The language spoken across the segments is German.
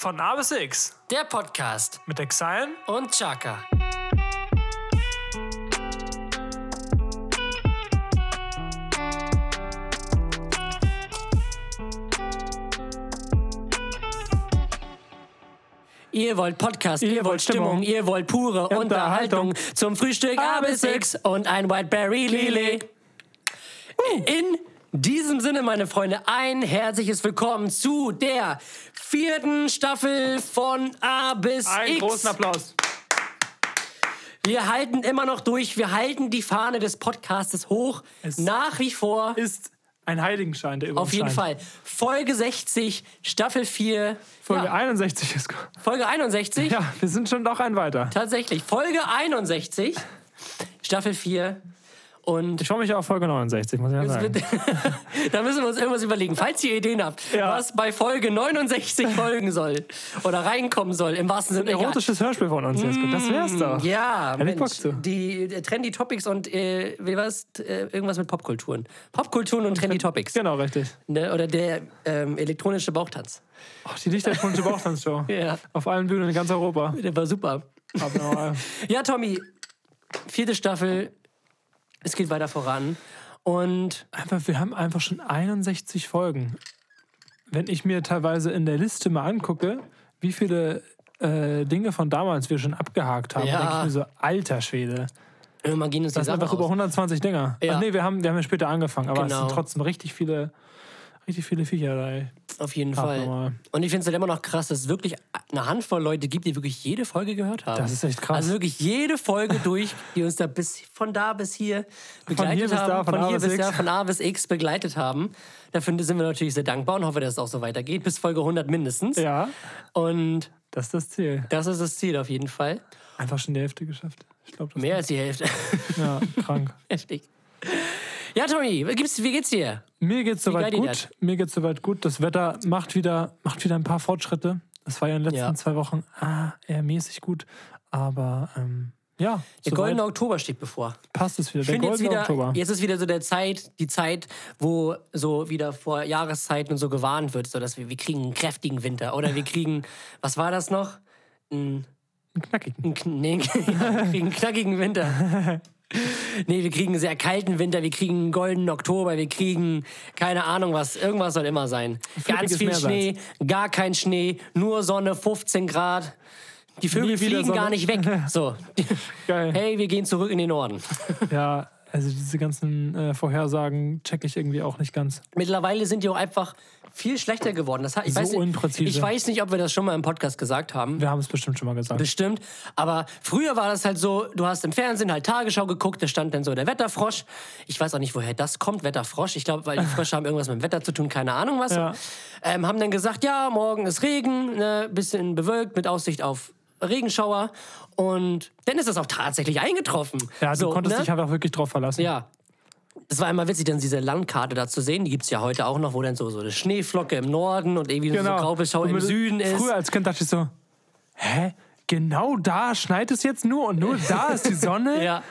Von A bis X Der Podcast mit Exile. und Chaka. Ihr wollt Podcast, ihr, wollt Stimmung, ihr wollt pure Unterhaltung. Unterhaltung. Zum Frühstück A bis X und ein Whiteberry Lily. In diesem Sinne, meine Freunde, ein herzliches Willkommen zu der vierten Staffel von A bis Einen X. großen Applaus. Wir halten immer noch durch. Wir halten die Fahne des Podcastes hoch. Es Nach wie vor. Ist ein Heiligenschein, der über Auf jeden scheint. Fall. Folge 60, Staffel 4. Folge ja, 61 ist. Folge 61. Ja, wir sind schon noch ein weiter. Tatsächlich. Folge 61, Staffel 4. Und Ich freue mich auf Folge 69, muss ich ja sagen. da müssen wir uns irgendwas überlegen. Falls ihr Ideen habt, Ja. was bei Folge 69 folgen soll oder reinkommen soll, im wahrsten Sinne. Ein erotisches Hörspiel von uns, Jesko. Das wär's doch. Mm, Ja, Hätte ich Bock Mensch, zu. die äh, Trendy Topics und äh, wie war's? Äh, irgendwas mit Popkulturen. Popkulturen und Trendy Topics. Genau, richtig. Ne? Oder der ähm, elektronische Bauchtanz. Ach, die Lichterkunde Bauchtanzshow. Ja. Auf allen Bühnen in ganz Europa. Der war super. Ja, Tommy, vierte Staffel. Es geht weiter voran. Und Einfach, wir haben einfach schon 61 Folgen. Wenn ich mir teilweise in der Liste mal angucke, wie viele äh, Dinge von damals wir schon abgehakt haben, Ja. denke ich mir so, alter Schwede. irgendwann gehen uns die Das sind Sachen einfach über aus. 120 Dinger. Ja. Ach nee, wir haben, wir haben ja später angefangen, aber es Genau. sind trotzdem richtig viele, richtig viele Viecher da. ey. Auf jeden Fall. Abnormal. Und ich finde es halt immer noch krass, dass es wirklich eine Handvoll Leute gibt, die wirklich jede Folge gehört haben. Das ist echt krass. Also wirklich jede Folge durch, die uns da bis von da bis hier begleitet hier bis haben. da, von A hier bis bis X. da, von A bis X begleitet haben. Dafür sind wir natürlich sehr dankbar und hoffe, dass es auch so weitergeht. Bis Folge 100 mindestens. Ja, Und das ist das Ziel. das ist das Ziel auf jeden Fall. Einfach schon die Hälfte geschafft. Ich glaube, Mehr als die Hälfte. ja, krank. Heftig. Ja, Tommy, wie geht's, wie geht's dir? Mir geht's soweit gut. Mir geht's soweit gut. Das Wetter macht wieder, macht wieder ein paar Fortschritte. Das war ja in den letzten Ja. zwei Wochen ah, eher mäßig gut. Aber ähm, ja, Der goldene Oktober steht bevor. passt es wieder. Ich Der goldene wieder, Oktober. jetzt ist wieder so der Zeit, die Zeit, wo so wieder vor Jahreszeiten und so gewarnt wird, so dass wir, wir kriegen einen kräftigen Winter oder wir kriegen, was war das noch? Ein, Knackig. ein, kn- nee, wir kriegen einen knackigen Winter. Nee, wir kriegen einen sehr kalten Winter, wir kriegen einen goldenen Oktober, wir kriegen keine Ahnung was, irgendwas soll immer sein. Ganz viel. Schnee, gar kein Schnee, nur Sonne, 15 Grad. Die Vögel fliegen Sonne. gar nicht weg. So. Geil. Hey, wir gehen zurück in den Norden. Ja, also diese ganzen äh, Vorhersagen checke ich irgendwie auch nicht ganz. Mittlerweile sind die auch einfach viel schlechter geworden. Das ich, So weiß unpräzise. ich weiß nicht, ob wir das schon mal im Podcast gesagt haben. Wir haben es bestimmt schon mal gesagt. Bestimmt. Aber früher war das halt so, du hast im Fernsehen halt Tagesschau geguckt, da stand dann so der Wetterfrosch. Ich weiß auch nicht, woher das kommt, Wetterfrosch. Ich glaube, weil die Frösche haben irgendwas mit dem Wetter zu tun, keine Ahnung was. Ja. Ähm, haben dann gesagt, ja, morgen ist Regen, ne, bisschen bewölkt mit Aussicht auf Regenschauer. Und dann ist das auch tatsächlich eingetroffen. Ja, du so, konntest ne? dich einfach wirklich drauf verlassen. Ja. Das war immer witzig, dann diese Landkarte da zu sehen. Die gibt es ja heute auch noch, wo dann so, so eine Schneeflocke im Norden und irgendwie so Graubelschau Und im Süden ist. Früher als Kind dachte ich so, hä? Genau da schneit es jetzt nur und nur da ist die Sonne? Ja.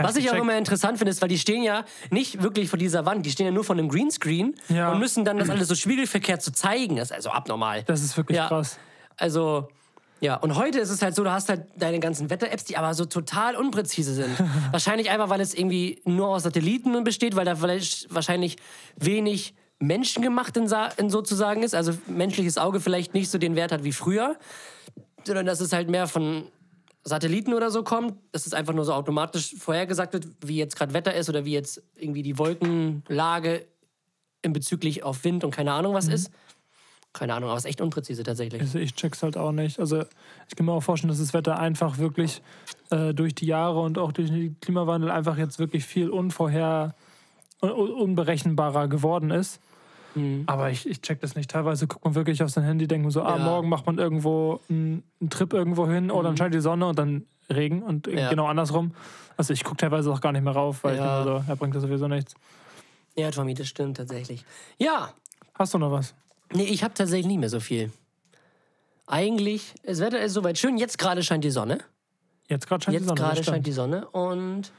Was ich auch immer interessant finde, ist, weil die stehen ja nicht wirklich vor dieser Wand, die stehen ja nur vor einem Greenscreen Ja. und müssen dann das alles so spiegelverkehrt so zeigen. Das ist also abnormal. Das ist wirklich ja. krass. Also, ja. Und heute ist es halt so, du hast halt deine ganzen Wetter-Apps, die aber so total unpräzise sind. Wahrscheinlich einfach, weil es irgendwie nur aus Satelliten besteht, weil da vielleicht wahrscheinlich wenig menschengemacht in, in sozusagen ist. Also menschliches Auge vielleicht nicht so den Wert hat wie früher, sondern dass es halt mehr von Satelliten oder so kommt, dass es einfach nur so automatisch vorhergesagt wird, wie jetzt gerade Wetter ist oder wie jetzt irgendwie die Wolkenlage in bezüglich auf Wind und keine Ahnung was ist. Keine Ahnung, aber es ist echt unpräzise tatsächlich. Also ich check's halt auch nicht. Also ich kann mir auch vorstellen, dass das Wetter einfach wirklich äh, durch die Jahre und auch durch den Klimawandel einfach jetzt wirklich viel unvorher, un unberechenbarer geworden ist. Mhm. Aber ich, ich check das nicht. Teilweise guckt man wirklich auf sein Handy, denkt man so, ah, Ja. morgen macht man irgendwo einen, einen Trip irgendwo hin, oder dann scheint die Sonne und dann Regen und Mhm. Ja. genau andersrum. Also ich gucke teilweise auch gar nicht mehr rauf, weil Ja. ich denke so, er bringt das sowieso nichts. Ja, Tommy, das stimmt tatsächlich. Ja, Hast du noch was? Nee, ich habe tatsächlich nie mehr so viel. Eigentlich, das Wetter ist soweit schön. Jetzt gerade scheint die Sonne. Jetzt gerade scheint die Sonne. gerade scheint die Sonne. Und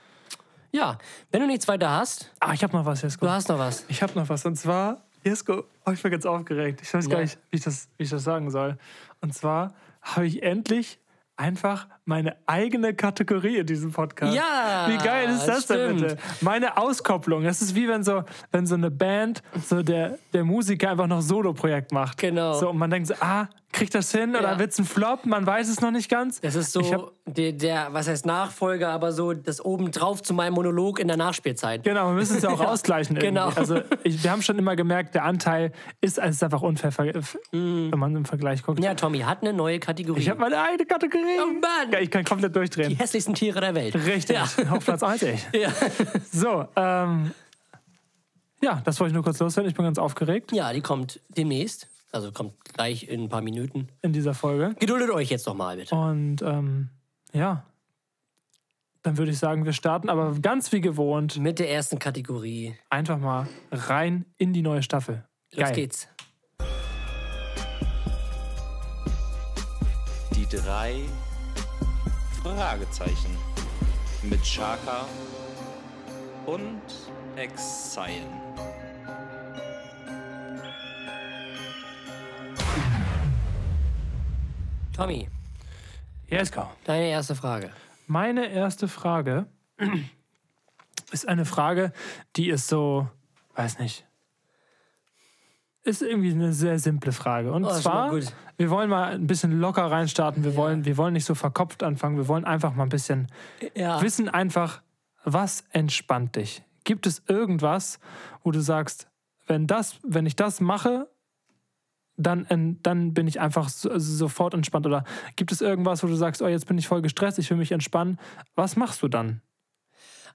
ja, wenn du nichts weiter hast, Ah, ich habe noch was jetzt. du hast noch was. Ich habe noch was. Und zwar Jesko, oh, ich bin ganz aufgeregt. Ich weiß gar Ja. nicht, wie ich, das, wie ich das sagen soll. Und zwar habe ich endlich einfach meine eigene Kategorie in diesem Podcast. Ja, Wie geil ist das denn stimmt. bitte? Meine Auskopplung. Das ist wie wenn so, wenn so eine Band, so der, der Musiker einfach noch Solo-Projekt macht. Genau. So, und man denkt so, ah, kriegt das hin oder Ja. wird's ein Flop? Man weiß es noch nicht ganz. Das ist Ich so der, der, was heißt Nachfolger, aber so das obendrauf zu meinem Monolog in der Nachspielzeit. Genau, wir müssen es ja auch ausgleichen. Irgendwie. genau. Also ich, wir haben schon immer gemerkt, der Anteil ist, es ist einfach unfair, ver- wenn man im Vergleich guckt. Ja, Tommy hat eine neue Kategorie. Ich habe meine eigene Kategorie. Oh Mann. Ja, ich kann komplett die durchdrehen. hässlichsten Tiere der Welt. Richtig. Ja. Auf Platz 1 ich. Ja. So, ähm, ja, das wollte ich nur kurz loswerden. Ich bin ganz aufgeregt ja, die kommt demnächst. Also kommt gleich in ein paar Minuten. in dieser Folge. Geduldet euch jetzt noch mal bitte. Und ähm, ja, dann würde ich sagen, wir starten aber ganz wie gewohnt Mit der ersten Kategorie. einfach mal rein in die neue Staffel. Los Geil. geht's. Die drei Fragezeichen mit Chaka und Exile. Tommy, Yes, go. deine erste Frage. Meine erste Frage ist eine Frage, die ist so, weiß nicht, ist irgendwie eine sehr simple Frage. Und Oh, zwar, wir wollen mal ein bisschen locker reinstarten. Wir, wollen, wir wollen nicht so verkopft anfangen. Wir wollen einfach mal ein bisschen Ja. wissen, einfach, was entspannt dich? Gibt es irgendwas, wo du sagst, wenn, das, wenn ich das mache, dann, en- dann bin ich einfach so, also sofort entspannt. Oder gibt es irgendwas, wo du sagst, oh, jetzt bin ich voll gestresst, ich will mich entspannen. Was machst du dann?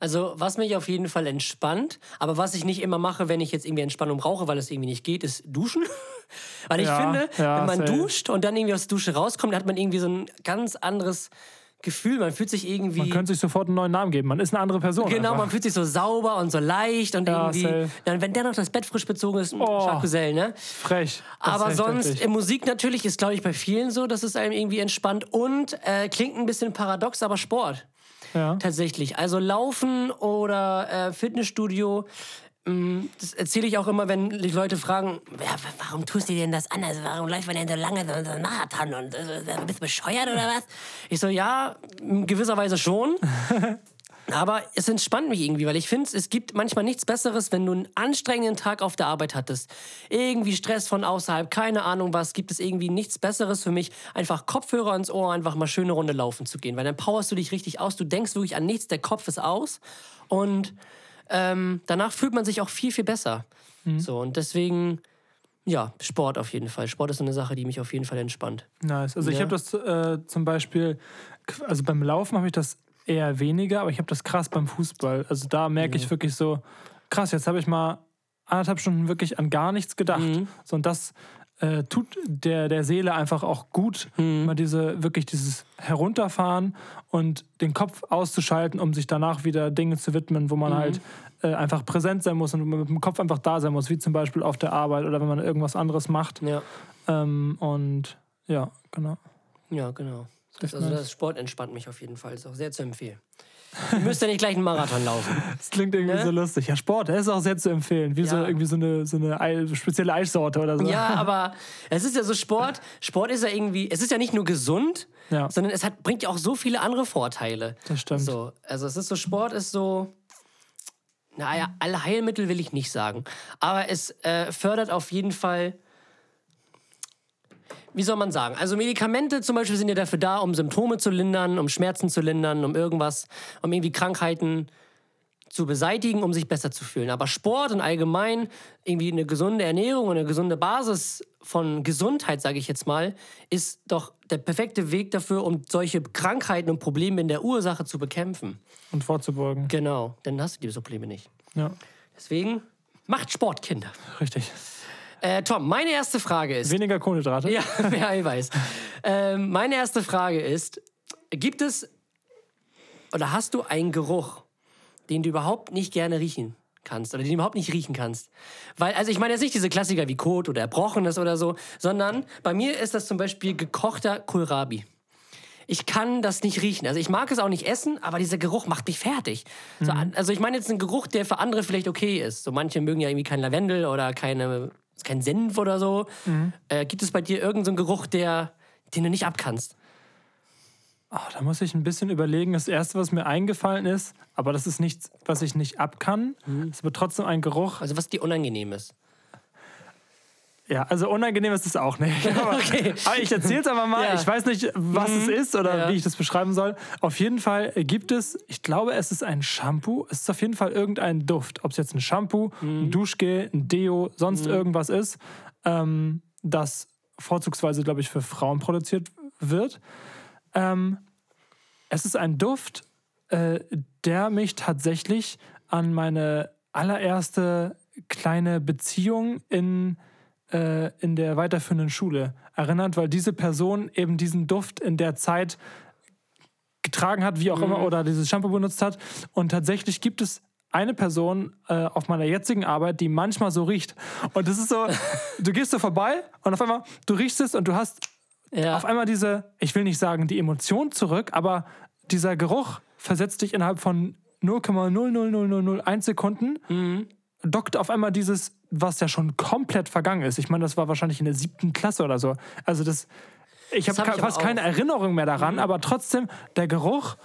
Also, was mich auf jeden Fall entspannt, aber was ich nicht immer mache, wenn ich jetzt irgendwie Entspannung brauche, weil es irgendwie nicht geht, ist duschen. weil ich Ja, finde, ja, wenn man safe. duscht und dann irgendwie aus der Dusche rauskommt, hat man irgendwie so ein ganz anderes Gefühl. Man fühlt sich irgendwie. Man könnte sich sofort einen neuen Namen geben. Man ist eine andere Person. Genau, einfach. man fühlt sich so sauber und so leicht und Ja, irgendwie. safe. Dann, wenn der noch das Bett frisch bezogen ist, Oh. Chacusel, ne? Frech. Das Aber sonst, heftig. äh, Musik natürlich ist, glaube ich, bei vielen so, dass es einem irgendwie entspannt und äh, klingt ein bisschen paradox, aber Sport. Ja. Tatsächlich. Also Laufen oder äh, Fitnessstudio. mh, Das erzähle ich auch immer, wenn die Leute fragen, ja, warum tust du denn das an? Also warum läuft man denn so lange so so einen Marathon? Und äh, bist du bescheuert oder was? Ich so, ja, in gewisser Weise schon. Aber es entspannt mich irgendwie, weil ich finde, es gibt manchmal nichts Besseres, wenn du einen anstrengenden Tag auf der Arbeit hattest. Irgendwie Stress von außerhalb, keine Ahnung was, gibt es irgendwie nichts Besseres für mich, einfach Kopfhörer ins Ohr, einfach mal schöne Runde laufen zu gehen. Weil dann powerst du dich richtig aus, du denkst wirklich an nichts, der Kopf ist aus. Und ähm, danach fühlt man sich auch viel, viel besser. So, und deswegen, ja, Sport auf jeden Fall. Sport ist so eine Sache, die mich auf jeden Fall entspannt. Nice. Also ich Ja. habe das äh, zum Beispiel, also beim Laufen habe ich das eher weniger, aber ich habe das krass beim Fußball. Also da merke ich wirklich so, krass, jetzt habe ich mal anderthalb Stunden wirklich an gar nichts gedacht. Mhm. So, und das äh, tut der, der Seele einfach auch gut, Mhm. mal diese, wirklich dieses Herunterfahren und den Kopf auszuschalten, um sich danach wieder Dinge zu widmen, wo man Mhm. halt äh, einfach präsent sein muss und mit dem Kopf einfach da sein muss, wie zum Beispiel auf der Arbeit oder wenn man irgendwas anderes macht. Ja, Ähm, und ja, genau. ja, genau. Das, also das Sport entspannt mich auf jeden Fall. Ist auch sehr zu empfehlen. Ihr müsst ja nicht gleich einen Marathon laufen. Das klingt irgendwie Ne? so lustig. Ja, Sport, ist auch sehr zu empfehlen. Wie so Ja. irgendwie so eine, so eine Ei, spezielle Eissorte oder so. Ja, aber es ist ja so Sport. Sport ist ja irgendwie, es ist ja nicht nur gesund, Ja. sondern es hat, bringt ja auch so viele andere Vorteile. Das stimmt. So, also es ist so, Sport ist so, naja, alle Heilmittel will ich nicht sagen. Aber es äh, fördert auf jeden Fall, wie soll man sagen? Also Medikamente zum Beispiel sind ja dafür da, um Symptome zu lindern, um Schmerzen zu lindern, um irgendwas, um irgendwie Krankheiten zu beseitigen, um sich besser zu fühlen. Aber Sport und allgemein irgendwie eine gesunde Ernährung und eine gesunde Basis von Gesundheit, sage ich jetzt mal, ist doch der perfekte Weg dafür, um solche Krankheiten und Probleme in der Ursache zu bekämpfen. Und vorzubeugen. Genau, dann hast du diese Probleme nicht. Ja, Deswegen macht Sport, Kinder. richtig. Äh, Tom, meine erste Frage ist. Weniger Kohlenhydrate. Ja, mehr Eiweiß. ähm, meine erste Frage ist: Gibt es oder hast du einen Geruch, den du überhaupt nicht gerne riechen kannst oder den du überhaupt nicht riechen kannst? Weil, also ich meine jetzt nicht diese Klassiker wie Kot oder Erbrochenes oder so, sondern bei mir ist das zum Beispiel gekochter Kohlrabi. ich kann das nicht riechen. Also ich mag es auch nicht essen, aber dieser Geruch macht mich fertig. So, Mhm. also ich meine jetzt einen Geruch, der für andere vielleicht okay ist. So manche mögen ja irgendwie kein Lavendel oder keine, kein Senf oder so. Mhm. Äh, gibt es bei dir irgendeinen so einen Geruch, der, den du nicht abkannst? Oh, da muss ich ein bisschen überlegen. Das Erste, was mir eingefallen ist, aber das ist nichts, was ich nicht ab kann, ist aber trotzdem ein Geruch. Also was dir unangenehm ist. Ja, also unangenehm ist es auch nicht. Aber, Okay. aber ich erzähle es einfach mal. Ja. Ich weiß nicht, was es ist oder Ja. wie ich das beschreiben soll. Auf jeden Fall gibt es, ich glaube, es ist ein Shampoo. Es ist auf jeden Fall irgendein Duft. Ob es jetzt ein Shampoo, ein Duschgel, ein Deo, sonst irgendwas ist, ähm, das vorzugsweise, glaube ich, für Frauen produziert wird. Ähm, es ist ein Duft, äh, der mich tatsächlich an meine allererste kleine Beziehung in, äh, in der weiterführenden Schule erinnert, weil diese Person eben diesen Duft in der Zeit getragen hat, wie auch immer, oder dieses Shampoo benutzt hat. Und tatsächlich gibt es eine Person äh, auf meiner jetzigen Arbeit, die manchmal so riecht. Und das ist so, du gehst so vorbei und auf einmal, du riechst es und du hast Ja. auf einmal diese, ich will nicht sagen die Emotion zurück, aber dieser Geruch versetzt dich innerhalb von 0,00001 Sekunden, Mhm. dockt auf einmal dieses, was ja schon komplett vergangen ist. Ich meine, das war wahrscheinlich in der siebten Klasse oder so. Also das, ich habe hab fast keine. Mhm. Erinnerung mehr daran, aber trotzdem, der Geruch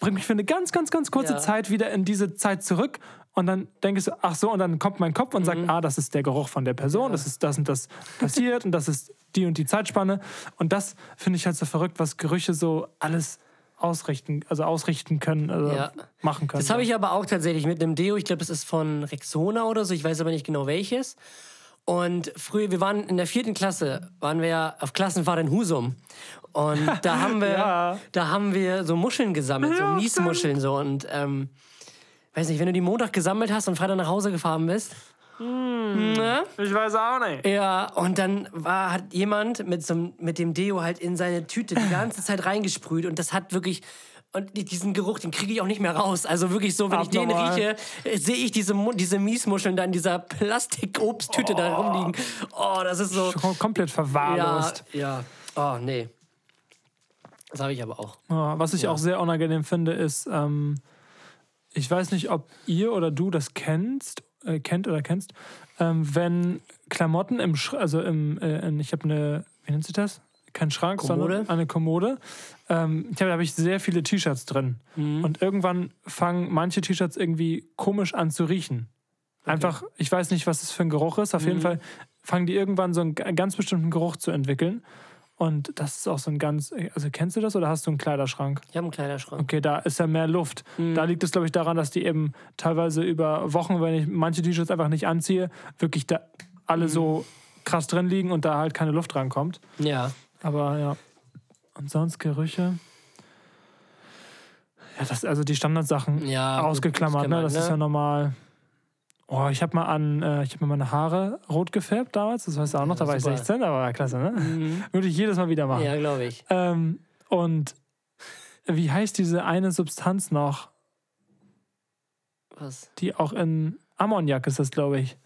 bringt mich für eine ganz, ganz, ganz kurze Ja. Zeit wieder in diese Zeit zurück. Und dann denke ich so, ach so, und dann kommt mein Kopf und sagt, Mhm. ah, das ist der Geruch von der Person, das ist das und das passiert und das ist die und die Zeitspanne. Und das finde ich halt so verrückt, was Gerüche so alles ausrichten, also ausrichten können, also Ja. machen können. Das habe ich aber auch tatsächlich mit einem Deo. Ich glaube, das ist von Rexona oder so. Ich weiß aber nicht genau welches. Und früher, wir waren in der vierten Klasse, waren wir ja auf Klassenfahrt in Husum. Und da haben wir, Ja. da haben wir so Muscheln gesammelt, so Ja, Miesmuscheln so. Und ähm, weiß nicht, wenn du die Montag gesammelt hast und Freitag nach Hause gefahren bist. Ne? Ich weiß auch nicht. Ja, und dann war, hat jemand mit, so, einem- mit dem Deo halt in seine Tüte die ganze Zeit reingesprüht und das hat wirklich. Und die- diesen Geruch, den kriege ich auch nicht mehr raus. Also wirklich so, wenn ich den Abnormal. rieche, äh, sehe ich diese, Mu- diese Miesmuscheln da in dieser Plastikobsttüte da rumliegen. Oh, das ist so. Kom- Komplett Ja, verwahrlost. ja. Oh, nee. Das habe ich aber auch. Ja, was ich auch sehr unangenehm finde, ist, ähm, ich weiß nicht, ob ihr oder du das kennst, äh, kennt oder kennst, ähm, wenn Klamotten im, Sch also im, äh, in, ich habe eine, wie nennt sich das? Kein Schrank, Kommode? sondern eine Kommode. Ähm, ich habe, da habe ich sehr viele T-Shirts drin. Mhm. Und irgendwann fangen manche T-Shirts irgendwie komisch an zu riechen. Einfach, ich weiß nicht, was das für ein Geruch ist. Auf Mhm. jeden Fall fangen die irgendwann so einen ganz bestimmten Geruch zu entwickeln. Und das ist auch so ein ganz, also kennst du das oder hast du einen Kleiderschrank? Ich habe einen Kleiderschrank. Okay, da ist ja mehr Luft. Mhm. Da liegt es, glaube ich, daran, dass die eben teilweise über Wochen, wenn ich manche T-Shirts einfach nicht anziehe, wirklich da alle Mhm. so krass drin liegen und da halt keine Luft rankommt. Ja. Aber ja. Und sonst Gerüche. Ja, das, also die Standardsachen Ja, ausgeklammert, das ne? Das ist ne? ja normal. Oh, ich habe mal an, äh, ich habe mir meine Haare rot gefärbt damals, das weißt du auch noch, da war ich super. 16, aber war klasse, ne? Würde ich jedes Mal wieder machen. Ja, glaube ich. Ähm, und wie heißt diese eine Substanz noch, Was die auch in Ammoniak ist das, glaube ich.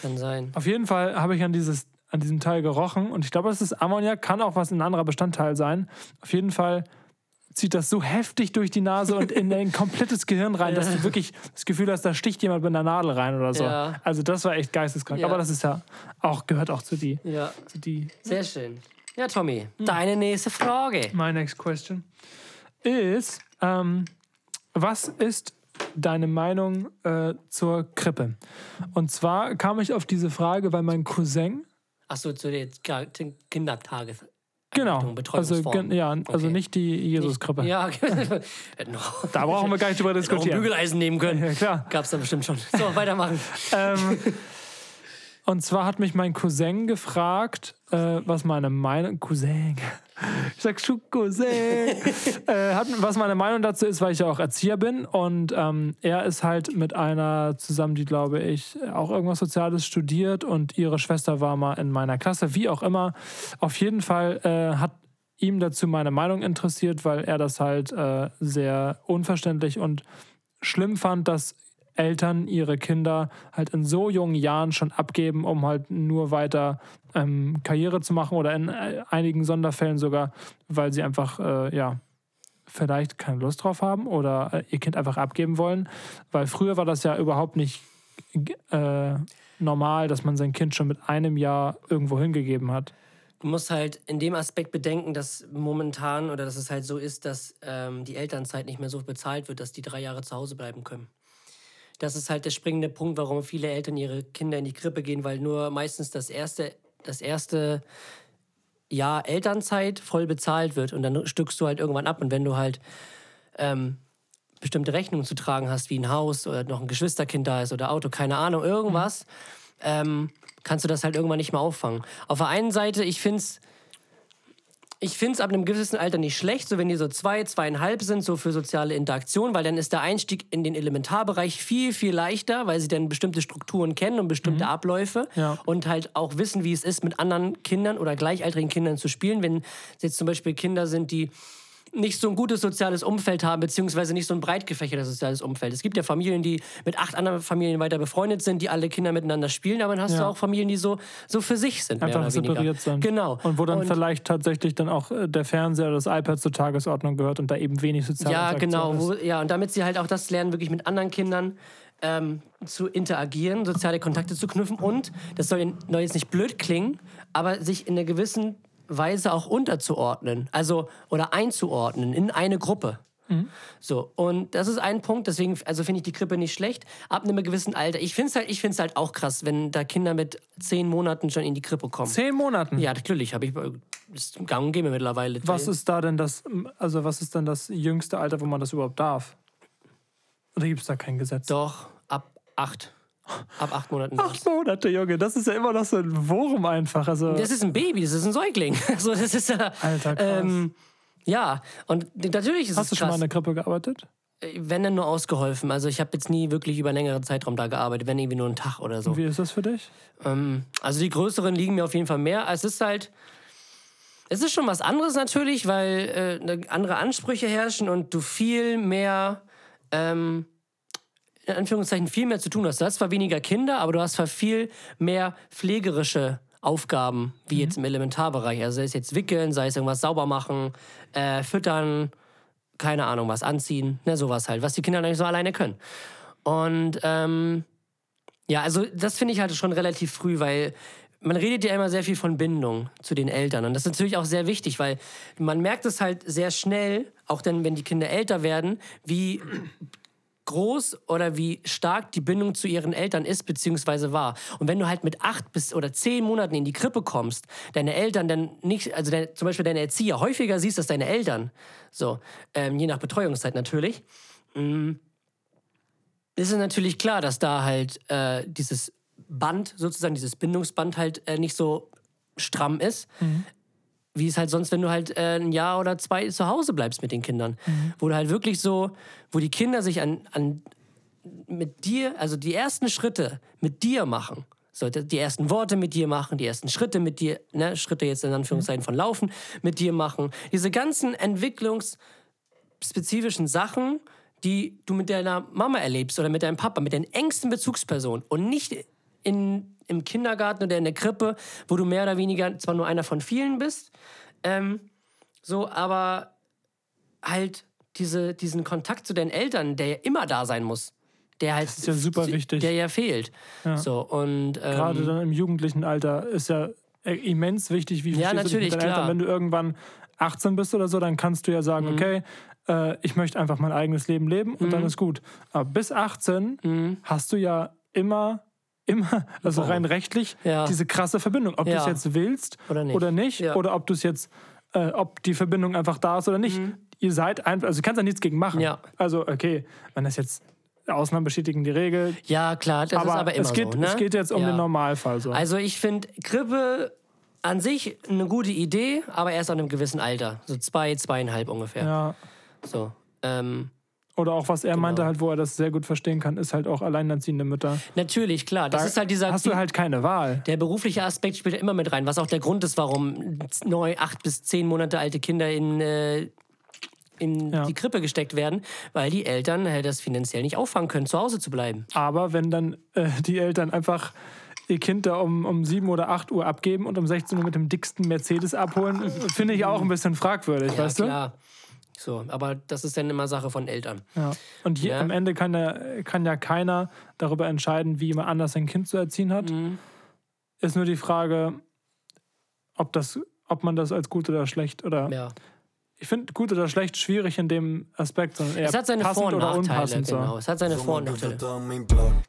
kann sein. Auf jeden Fall habe ich an, dieses, an diesem Teil gerochen und ich glaube, es ist Ammoniak, kann auch was ein anderer Bestandteil sein. Auf jeden Fall zieht das so heftig durch die Nase und in dein komplettes Gehirn rein, dass du wirklich das Gefühl hast, da sticht jemand mit einer Nadel rein oder so. Ja. Also das war echt geisteskrank. Ja. Aber das ist ja auch, gehört auch zu die, Ja, zu die sehr schön. Ja, Tommy, deine nächste Frage. My next question ist, ähm, was ist deine Meinung äh, zur Krippe? Und zwar kam ich auf diese Frage, weil mein Cousin, Achso, zu den Ka- den Kindertage. Genau, also, ja, also Okay. nicht die Jesus-Krippe. Ja, Da brauchen wir gar nicht drüber auch ein diskutieren. Bügeleisen nehmen können. Ja, klar. Gab's da bestimmt schon. So, weitermachen. ähm, und zwar hat mich mein Cousin gefragt, äh, was meine Meinung. Cousin. Ich sag schon Cousin. äh, hat, was meine Meinung dazu ist, weil ich ja auch Erzieher bin. Und ähm, er ist halt mit einer zusammen, die, glaube ich, auch irgendwas Soziales studiert. Und ihre Schwester war mal in meiner Klasse, wie auch immer. Auf jeden Fall äh, hat ihm dazu meine Meinung interessiert, weil er das halt äh, sehr unverständlich und schlimm fand, dass Eltern ihre Kinder halt in so jungen Jahren schon abgeben, um halt nur weiter ähm, Karriere zu machen oder in äh, einigen Sonderfällen sogar, weil sie einfach, äh, ja, vielleicht keine Lust drauf haben oder äh, ihr Kind einfach abgeben wollen. Weil früher war das ja überhaupt nicht äh, normal, dass man sein Kind schon mit einem Jahr irgendwo hingegeben hat. Du musst halt in dem Aspekt bedenken, dass momentan oder dass es halt so ist, dass ähm, die Elternzeit nicht mehr so bezahlt wird, dass die drei Jahre zu Hause bleiben können. Das ist halt der springende Punkt, warum viele Eltern ihre Kinder in die Krippe gehen, weil nur meistens das erste, das erste Jahr Elternzeit voll bezahlt wird und dann stückst du halt irgendwann ab. Und wenn du halt ähm, bestimmte Rechnungen zu tragen hast, wie ein Haus oder noch ein Geschwisterkind da ist oder Auto, keine Ahnung, irgendwas, ähm, kannst du das halt irgendwann nicht mehr auffangen. Auf der einen Seite, ich finde es ich find's ab einem gewissen Alter nicht schlecht, so wenn die so zwei, zweieinhalb sind, so für soziale Interaktion, weil dann ist der Einstieg in den Elementarbereich viel, viel leichter, weil sie dann bestimmte Strukturen kennen und bestimmte Abläufe Ja. und halt auch wissen, wie es ist, mit anderen Kindern oder gleichaltrigen Kindern zu spielen. Wenn es jetzt zum Beispiel Kinder sind, die nicht so ein gutes soziales Umfeld haben, beziehungsweise nicht so ein breit gefächertes soziales Umfeld. Es gibt ja Familien, die mit acht anderen Familien weiter befreundet sind, die alle Kinder miteinander spielen, aber dann hast Ja. du auch Familien, die so, so für sich sind. Einfach separiert sind. Genau. Und wo dann vielleicht tatsächlich dann auch äh, der Fernseher oder das iPad zur Tagesordnung gehört und da eben wenig soziale Ja, genau. Wo, ja, und damit sie halt auch das lernen, wirklich mit anderen Kindern ähm, zu interagieren, soziale Kontakte zu knüpfen und, das soll jetzt nicht blöd klingen, aber sich in einer gewissen Weise auch unterzuordnen, also oder einzuordnen in eine Gruppe. So, und das ist ein Punkt, deswegen, also finde ich die Krippe nicht schlecht, ab einem gewissen Alter. Ich finde es halt, ich find's halt auch krass, wenn da Kinder mit zehn Monaten schon in die Krippe kommen. Zehn Monaten. Ja, natürlich, habe ich, ist gang und gäbe mittlerweile. Was ist da denn das, also was ist denn das jüngste Alter, wo man das überhaupt darf? Oder gibt es da kein Gesetz? Doch, ab acht. Ab acht Monaten. Acht Monate, Junge, das ist ja immer noch so ein Wurm einfach. Also, Das ist ein Baby, das ist ein Säugling. Also das ist ja. Alter, krass. Ähm, ja, und natürlich ist Hast es du schon mal krass. in der Krippe gearbeitet? wenn dann nur ausgeholfen. Also ich habe jetzt nie wirklich über einen längeren Zeitraum da gearbeitet, wenn irgendwie nur einen Tag oder so. Wie ist das für dich? Ähm, also die größeren liegen mir auf jeden Fall mehr. Es ist halt. Es ist schon was anderes natürlich, weil äh, ne- andere Ansprüche herrschen und du viel mehr, ähm, in Anführungszeichen, viel mehr zu tun hast. Du hast zwar weniger Kinder, aber du hast zwar viel mehr pflegerische Aufgaben, wie jetzt im Elementarbereich. Also sei es jetzt wickeln, sei es irgendwas sauber machen, äh, füttern, keine Ahnung was, anziehen, ne, sowas halt, was die Kinder nicht so alleine können. Und ähm, ja, also das finde ich halt schon relativ früh, weil man redet ja immer sehr viel von Bindung zu den Eltern. Und das ist natürlich auch sehr wichtig, weil man merkt es halt sehr schnell, auch dann, wenn die Kinder älter werden, wie groß oder wie stark die Bindung zu ihren Eltern ist beziehungsweise war. Und wenn du halt mit acht bis oder zehn Monaten in die Krippe kommst, deine Eltern dann nicht, also deine, zum Beispiel deine Erzieher häufiger siehst als deine Eltern, so ähm, je nach Betreuungszeit natürlich, ist es natürlich klar, dass da halt äh, dieses Band, sozusagen dieses Bindungsband halt äh, nicht so stramm ist, wie es halt sonst, wenn du halt äh, ein Jahr oder zwei zu Hause bleibst mit den Kindern. Wo du halt wirklich so, wo die Kinder sich an, an mit dir, also die ersten Schritte mit dir machen. So, die ersten Worte mit dir machen, die ersten Schritte mit dir, ne, Schritte jetzt in Anführungszeichen von Laufen mit dir machen. Diese ganzen entwicklungsspezifischen Sachen, die du mit deiner Mama erlebst oder mit deinem Papa, mit deinen engsten Bezugspersonen und nicht in, im Kindergarten oder in der Krippe, wo du mehr oder weniger zwar nur einer von vielen bist, ähm, so, aber halt diese, diesen Kontakt zu deinen Eltern, der ja immer da sein muss, der halt ist ja super wichtig. der ja fehlt. So und ähm, Gerade dann im jugendlichen Alter ist ja äh, immens wichtig, wie Ja, verstehst du natürlich, mit deinen klar. Eltern. Wenn du irgendwann 18 bist oder so, dann kannst du ja sagen, Mhm. okay, äh, ich möchte einfach mein eigenes Leben leben und Mhm. dann ist gut. Aber bis 18 hast du ja immer, immer, also rein rechtlich, Ja. diese krasse Verbindung. Ob du Ja. es jetzt willst Oder nicht. oder nicht, Ja. oder ob du es jetzt, äh, ob die Verbindung einfach da ist oder nicht. Ihr seid einfach, also du kannst da nichts gegen machen. Mhm. Also, okay, wenn das jetzt Ausnahmen bestätigen die Regel, ja klar, das aber, ist aber immer es, geht, so. Ne? es geht jetzt um den Normalfall. So. Also ich finde Krippe an sich eine gute Idee, aber erst an einem gewissen Alter, so zwei, zweieinhalb ungefähr. ja. So. Ähm, Oder auch was er Genau. meinte, halt, wo er das sehr gut verstehen kann, ist halt auch alleinerziehende Mütter. natürlich, klar. Das Da ist halt dieser. hast du halt keine Wahl. Der berufliche Aspekt spielt immer mit rein, was auch der Grund ist, warum neu acht bis zehn Monate alte Kinder in, äh, in Ja. die Krippe gesteckt werden, weil die Eltern äh, das finanziell nicht auffangen können, zu Hause zu bleiben. Aber wenn dann äh, die Eltern einfach ihr Kind da um, um 7 oder 8 Uhr abgeben und um 16 Uhr mit dem dicksten Mercedes abholen, finde ich auch ein bisschen fragwürdig, Ja, weißt du? So, aber das ist dann immer Sache von Eltern. Ja. Und hier Ja. am Ende kann ja, kann ja keiner darüber entscheiden, wie jemand anders sein Kind zu erziehen hat. Mhm. Ist nur die Frage, ob, das, ob man das als gut oder schlecht oder. Ja. Ich finde gut oder schlecht schwierig in dem Aspekt, sondern eher Es hat seine passend Vor- und oder Nachteile, unpassend. genau. So. Es hat seine Vor- und Nachteile.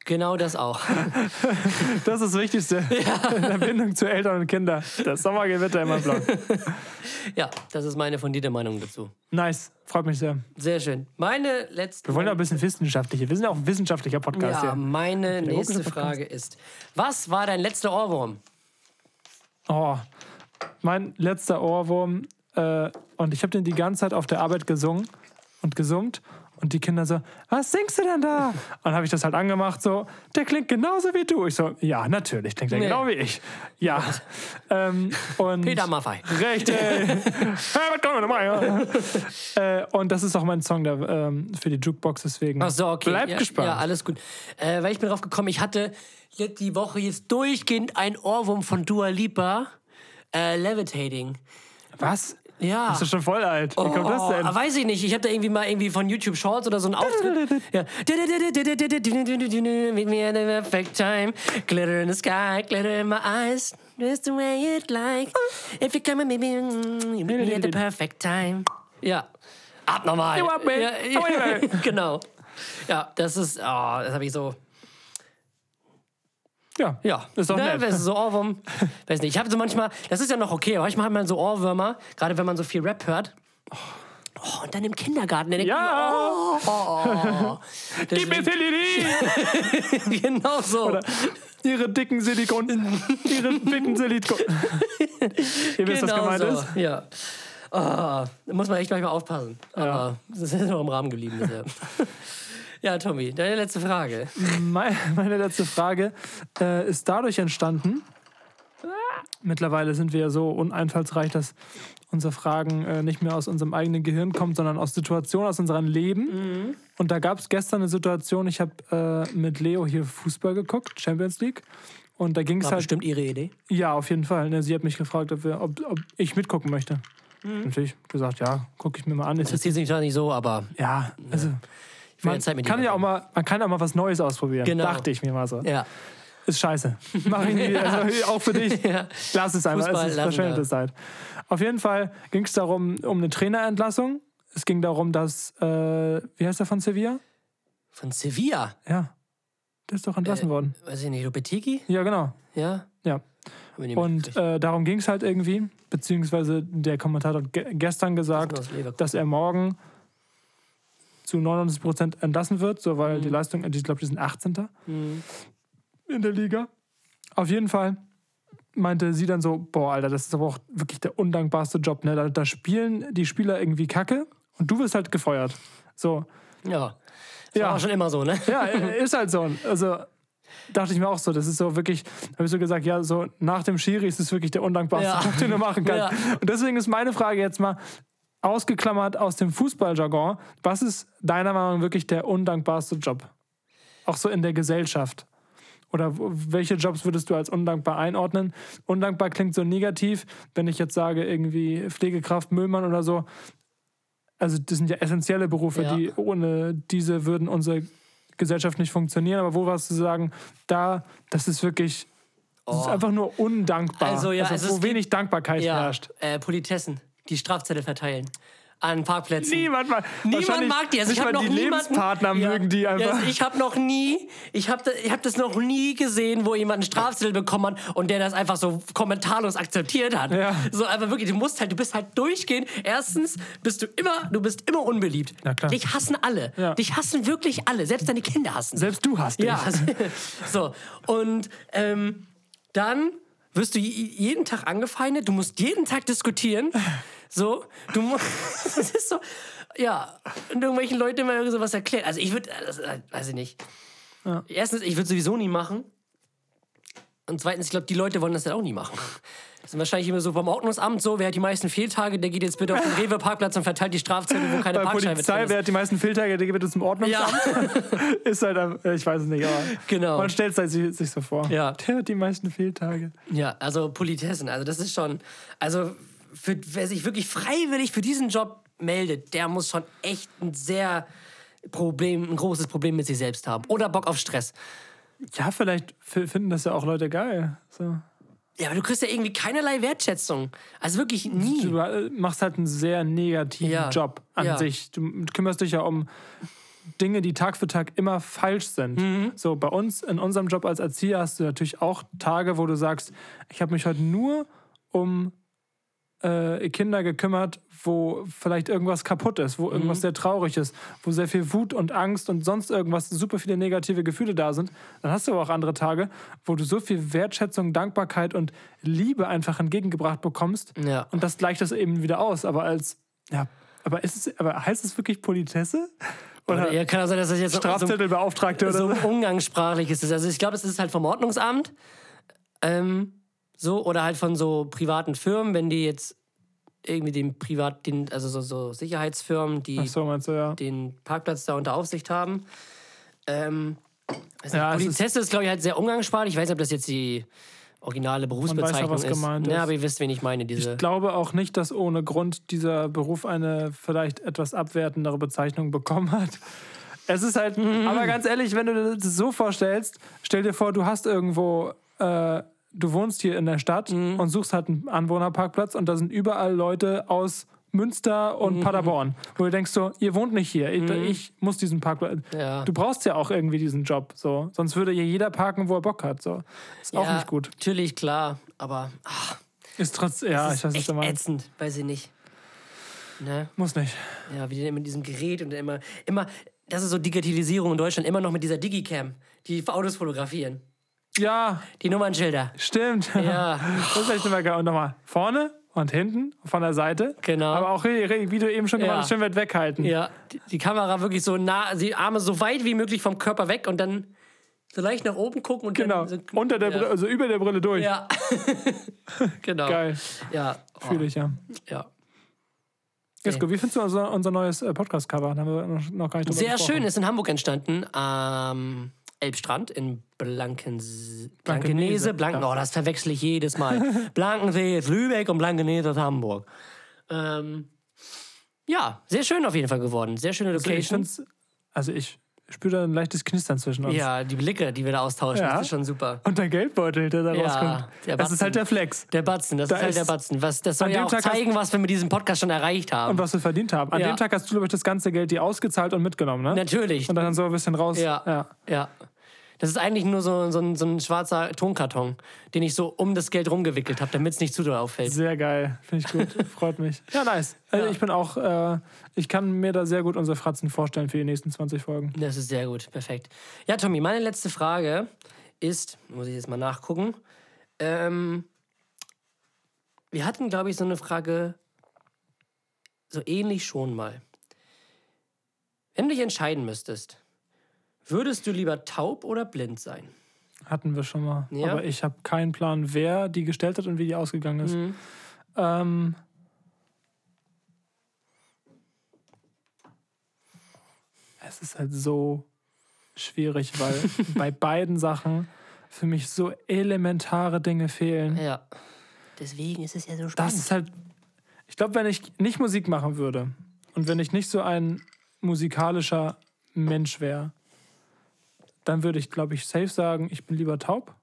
Genau das auch. Das ist das Wichtigste in der Bindung zu Eltern und Kindern. Das Sommergewitter immer blau. Ja, das ist meine fundierte Meinung dazu. Nice, freut mich sehr. Sehr schön. Meine letzte. Wir wollen ja ein bisschen wissenschaftliche. Wir sind ja auch ein wissenschaftlicher Podcast ja, hier. meine nächste Podcast. Frage ist: Was war dein letzter Ohrwurm? Oh, mein letzter Ohrwurm. Äh, und ich habe den die ganze Zeit auf der Arbeit gesungen und gesummt. Und die Kinder so, was singst du denn da? Und dann habe ich das halt angemacht, so, der klingt genauso wie du. Ich so, ja, natürlich, klingt er Nee. genau wie ich. Ja. ähm, und Peter Maffei. Richtig. Herbert äh, und das ist auch mein Song der, ähm, für die Jukebox, deswegen Ach so, okay. bleibt ja, gespannt. Ja, alles gut. Äh, weil ich bin drauf gekommen, ich hatte jetzt die Woche jetzt durchgehend ein Ohrwurm von Dua Lipa. Äh, Levitating. Was? Ja. Das ist schon voll alt. Wie kommt das denn? Oh, weiß ich nicht. Ich habe da irgendwie mal irgendwie von YouTube Shorts oder so einen Auftritt. ja. Meet me at the perfect time. Glitter in the sky, glitter in my eyes. Just the way you'd like. If you come and maybe you meet me at the perfect time. Ja. Abnormal. You want me? Ja, you. genau. Ja, das ist, oh, das habe ich so. Ja, Ja, ist doch ne, nett. Das ist so Ohrwurm. Weiß nicht. Ich habe so manchmal, das ist ja noch okay, aber manchmal hat man so Ohrwürmer, gerade wenn man so viel Rap hört. Oh, und dann im Kindergarten. Dann denkt Ja. oh, oh. Gib mir Sellerie! genau so. Oder ihre dicken Silikon. ihre dicken Silikon. Ihr wisst, was genau gemeint so. ist? Ja. Oh, da muss man echt manchmal aufpassen. Aber das ist noch im Rahmen geblieben bisher. Ja, Tommy, deine letzte Frage. Meine, meine letzte Frage äh, ist dadurch entstanden. Mittlerweile sind wir ja so uneinfallsreich, dass unsere Fragen äh, nicht mehr aus unserem eigenen Gehirn kommen, sondern aus Situationen aus unserem Leben. Mhm. Und da gab es gestern eine Situation, ich habe äh, mit Leo hier Fußball geguckt, Champions League. Und da ging es halt. bestimmt ihre Idee. Ja, auf jeden Fall. Ne, Sie hat mich gefragt, ob, wir, ob, ob ich mitgucken möchte. Natürlich gesagt, ja, gucke ich mir mal an. Zieht sich zwar nicht so, aber ja, also. will Man Zeit mit kann ja auch mal, man kann auch mal was Neues ausprobieren. Genau. Dachte ich mir mal so. ja. Ist scheiße. Mach ich nie. Also auch für dich. Ja. Lass es einfach. Fußball es ist verschwendete. Zeit. Auf jeden Fall ging es darum, um eine Trainerentlassung. Es ging darum, dass, äh, wie heißt der von Sevilla? Von Sevilla. Ja. Der ist doch entlassen worden. Weiß ich nicht, Lopetegi? Ja, genau. Ja. Ja. Und äh, darum ging es halt irgendwie. Beziehungsweise der Kommentator hat ge gestern gesagt, dass er morgen zu 99 Prozent entlassen wird, so weil Mhm. die Leistung, ich glaube, die sind 18. in der Liga. Auf jeden Fall meinte sie dann so, boah, Alter, das ist aber auch wirklich der undankbarste Job. Ne? Da, da spielen die Spieler irgendwie Kacke und du wirst halt gefeuert. So, Ja. Das Ja. war schon immer so, ne? ja, ist halt so. Also dachte ich mir auch so, das ist so wirklich, habe ich so gesagt, ja, so nach dem Schiri ist es wirklich der undankbarste Ja. Job, den du machen kannst. Ja. Und deswegen ist meine Frage jetzt mal ausgeklammert aus dem Fußballjargon, was ist deiner Meinung nach wirklich der undankbarste Job? Auch so in der Gesellschaft. Oder welche Jobs würdest du als undankbar einordnen? Undankbar klingt so negativ, wenn ich jetzt sage, irgendwie Pflegekraft, Müllmann oder so. Also, das sind ja essentielle Berufe, Ja. die ohne diese würden unsere Gesellschaft nicht funktionieren. Aber wo warst du sagen, da, das ist wirklich, das ist Oh. einfach nur undankbar. Also, ja, also wo wenig Dankbarkeit Ja. herrscht. Äh, Politessen, die Strafzettel verteilen. An Parkplätzen. Niemand mag, Niemand mag die. Also ich habe noch die niemanden, Lebenspartner Ja. mögen die Ja, einfach. also ich habe noch nie, ich habe ich hab das noch nie gesehen, wo jemand einen Strafzettel bekommen hat und der das einfach so kommentarlos akzeptiert hat. Ja. So einfach wirklich, du musst halt, du bist halt durchgehend. Erstens bist du immer, du bist immer unbeliebt. Ja, klar. Dich hassen alle. Ja. Dich hassen wirklich alle. Selbst deine Kinder hassen. Selbst du hast dich. Ja, also, so. Und ähm, dann wirst du je- jeden Tag angefeindet, du musst jeden Tag diskutieren. So, du musst, das ist so, ja, und irgendwelchen Leuten immer so was erklären. Also ich würde, weiß ich nicht. Erstens, ich würde sowieso nie machen. Und zweitens, ich glaube, die Leute wollen das dann auch nie machen. Das sind wahrscheinlich immer so beim Ordnungsamt so, wer hat die meisten Fehltage, der geht jetzt bitte auf den Rewe-Parkplatz und verteilt die Strafzettel, wo keine Bei Parkscheibe Polizei, drin wer ist. hat die meisten Fehltage, der geht bitte zum Ordnungsamt. ist halt, äh, ich weiß es nicht, aber Genau. man stellt es halt sich, sich so vor. Ja. Der hat die meisten Fehltage. Ja, also Politessen, also das ist schon, also für, wer sich wirklich freiwillig für diesen Job meldet, der muss schon echt ein sehr Problem, ein großes Problem mit sich selbst haben. Oder Bock auf Stress. Ja, vielleicht finden das ja auch Leute geil. So. Ja, aber du kriegst ja irgendwie keinerlei Wertschätzung. Also wirklich nie. Du äh, machst halt einen sehr negativen Ja. Job an Ja. sich. Du kümmerst dich ja um Dinge, die Tag für Tag immer falsch sind. Mhm. So, bei uns, in unserem Job als Erzieher, hast du natürlich auch Tage, wo du sagst, ich habe mich heute nur um äh, Kinder gekümmert, wo vielleicht irgendwas kaputt ist, wo Mhm. irgendwas sehr traurig ist, wo sehr viel Wut und Angst und sonst irgendwas, super viele negative Gefühle da sind. Dann hast du aber auch andere Tage, wo du so viel Wertschätzung, Dankbarkeit und Liebe einfach entgegengebracht bekommst. Ja. Und das gleicht das eben wieder aus. Aber als, ja, aber ist es, aber heißt es wirklich Politesse? Oder Ja, kann auch sein, dass das jetzt so, Strafzettelbeauftragte so oder so? umgangssprachlich ist. Also ich glaube, es ist halt vom Ordnungsamt. Ähm, so, oder halt von so privaten Firmen, wenn die jetzt irgendwie den Privat, den, also so, so Sicherheitsfirmen, die so, du, ja. den Parkplatz da unter Aufsicht haben. Ähm, also Ja, es ist- Polizist ist, glaube ich, halt sehr umgangssprachlich. Ich weiß nicht, ob das jetzt die originale Berufsbezeichnung was ist. gemeint Ja, ist. aber ihr wisst, wen ich meine. Diese, Ich glaube auch nicht, dass ohne Grund dieser Beruf eine vielleicht etwas abwertendere Bezeichnung bekommen hat. Es ist halt, Mhm. aber ganz ehrlich, wenn du dir das so vorstellst, stell dir vor, du hast irgendwo, äh, du wohnst hier in der Stadt Mhm. und suchst halt einen Anwohnerparkplatz und da sind überall Leute aus Münster und Mhm. Paderborn, wo du denkst so, ihr wohnt nicht hier, ich, ich muss diesen Parkplatz. Ja. Du brauchst ja auch irgendwie diesen Job, so, sonst würde hier jeder parken, wo er Bock hat, so. Ist auch ja, nicht gut. Natürlich, klar. Aber ach, Ist trotzdem, ja, das ich weiß, ist du echt ätzend. Weiß ich nicht. Ne? Muss nicht. Ja, wie immer mit diesem Gerät und immer, immer, das ist so Digitalisierung in Deutschland, immer noch mit dieser Digicam, die Autos fotografieren. Ja, Die Nummernschilder. Stimmt. Ja. Das ist echt immer geil. Und nochmal vorne und hinten, von der Seite. Genau. Aber auch, wie du eben schon gemacht Ja. hast, schön weit weghalten. Ja, die, die Kamera wirklich so nah, die Arme so weit wie möglich vom Körper weg und dann so leicht nach oben gucken und Genau. dann so, Unter der ja. Brille, also über der Brille durch. Ja. genau. Geil. Ja. Oh, Fühle ich ja. ja. Jesko, wie findest du unser, unser neues äh, Podcast-Cover? Haben wir noch, noch gar nicht Sehr schön, ist in Hamburg entstanden, am Elbstrand in Blankens Blankenese. Blanken ja. Oh, das verwechsel ich jedes Mal. Blankensee ist Lübeck und Blankenese ist Hamburg. Ähm, ja, sehr schön auf jeden Fall geworden. Sehr schöne Also ich Location. also ich spüre da ein leichtes Knistern zwischen uns. ja, die Blicke, die wir da austauschen, Ja. das ist schon super. Und der Geldbeutel, der da Ja, rauskommt. der Das ist halt der Flex. Der Batzen, das Da ist halt der Batzen. Was, das soll ja auch Tag zeigen, was wir mit diesem Podcast schon erreicht haben. Und was wir verdient haben. An Ja. dem Tag hast du, glaube ich, das ganze Geld dir ausgezahlt und mitgenommen, ne? Natürlich. Und dann so ein bisschen raus. Ja. ja. Ja. Das ist eigentlich nur so, so, ein, so ein schwarzer Tonkarton, den ich so um das Geld rumgewickelt habe, damit es nicht zu doll auffällt. Sehr geil, finde ich gut, freut mich. Ja, nice. Also Ja. ich bin auch, äh, ich kann mir da sehr gut unsere Fratzen vorstellen für die nächsten 20 Folgen. Das ist sehr gut, perfekt. Ja, Tommy, meine letzte Frage ist, muss ich jetzt mal nachgucken. Ähm, wir hatten, glaube ich, so eine Frage so ähnlich schon mal. Wenn du dich entscheiden müsstest, würdest du lieber taub oder blind sein? Hatten wir schon mal. Ja. Aber ich habe keinen Plan, wer die gestellt hat und wie die ausgegangen ist. Mhm. Ähm, es ist halt so schwierig, weil bei beiden Sachen für mich so elementare Dinge fehlen. Ja. Deswegen ist es ja so Das spannend. ist halt. Ich glaube, wenn ich nicht Musik machen würde und wenn ich nicht so ein musikalischer Mensch wäre, dann würde ich, glaube ich, safe sagen, ich bin lieber taub.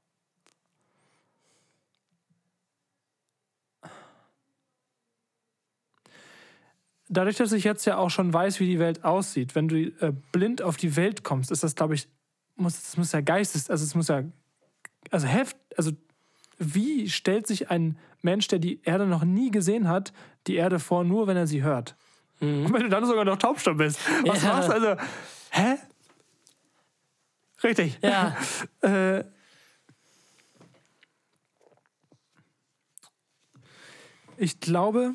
Dadurch, dass ich jetzt ja auch schon weiß, wie die Welt aussieht, wenn du äh, blind auf die Welt kommst, ist das, glaube ich, muss, das muss ja geistes, also es muss ja, also heft, also wie stellt sich ein Mensch, der die Erde noch nie gesehen hat, die Erde vor, nur wenn er sie hört? Und wenn du dann sogar noch taubstumm bist, was Mhm. Ja. machst du? Also, hä? Richtig. Ja. Äh, ich glaube,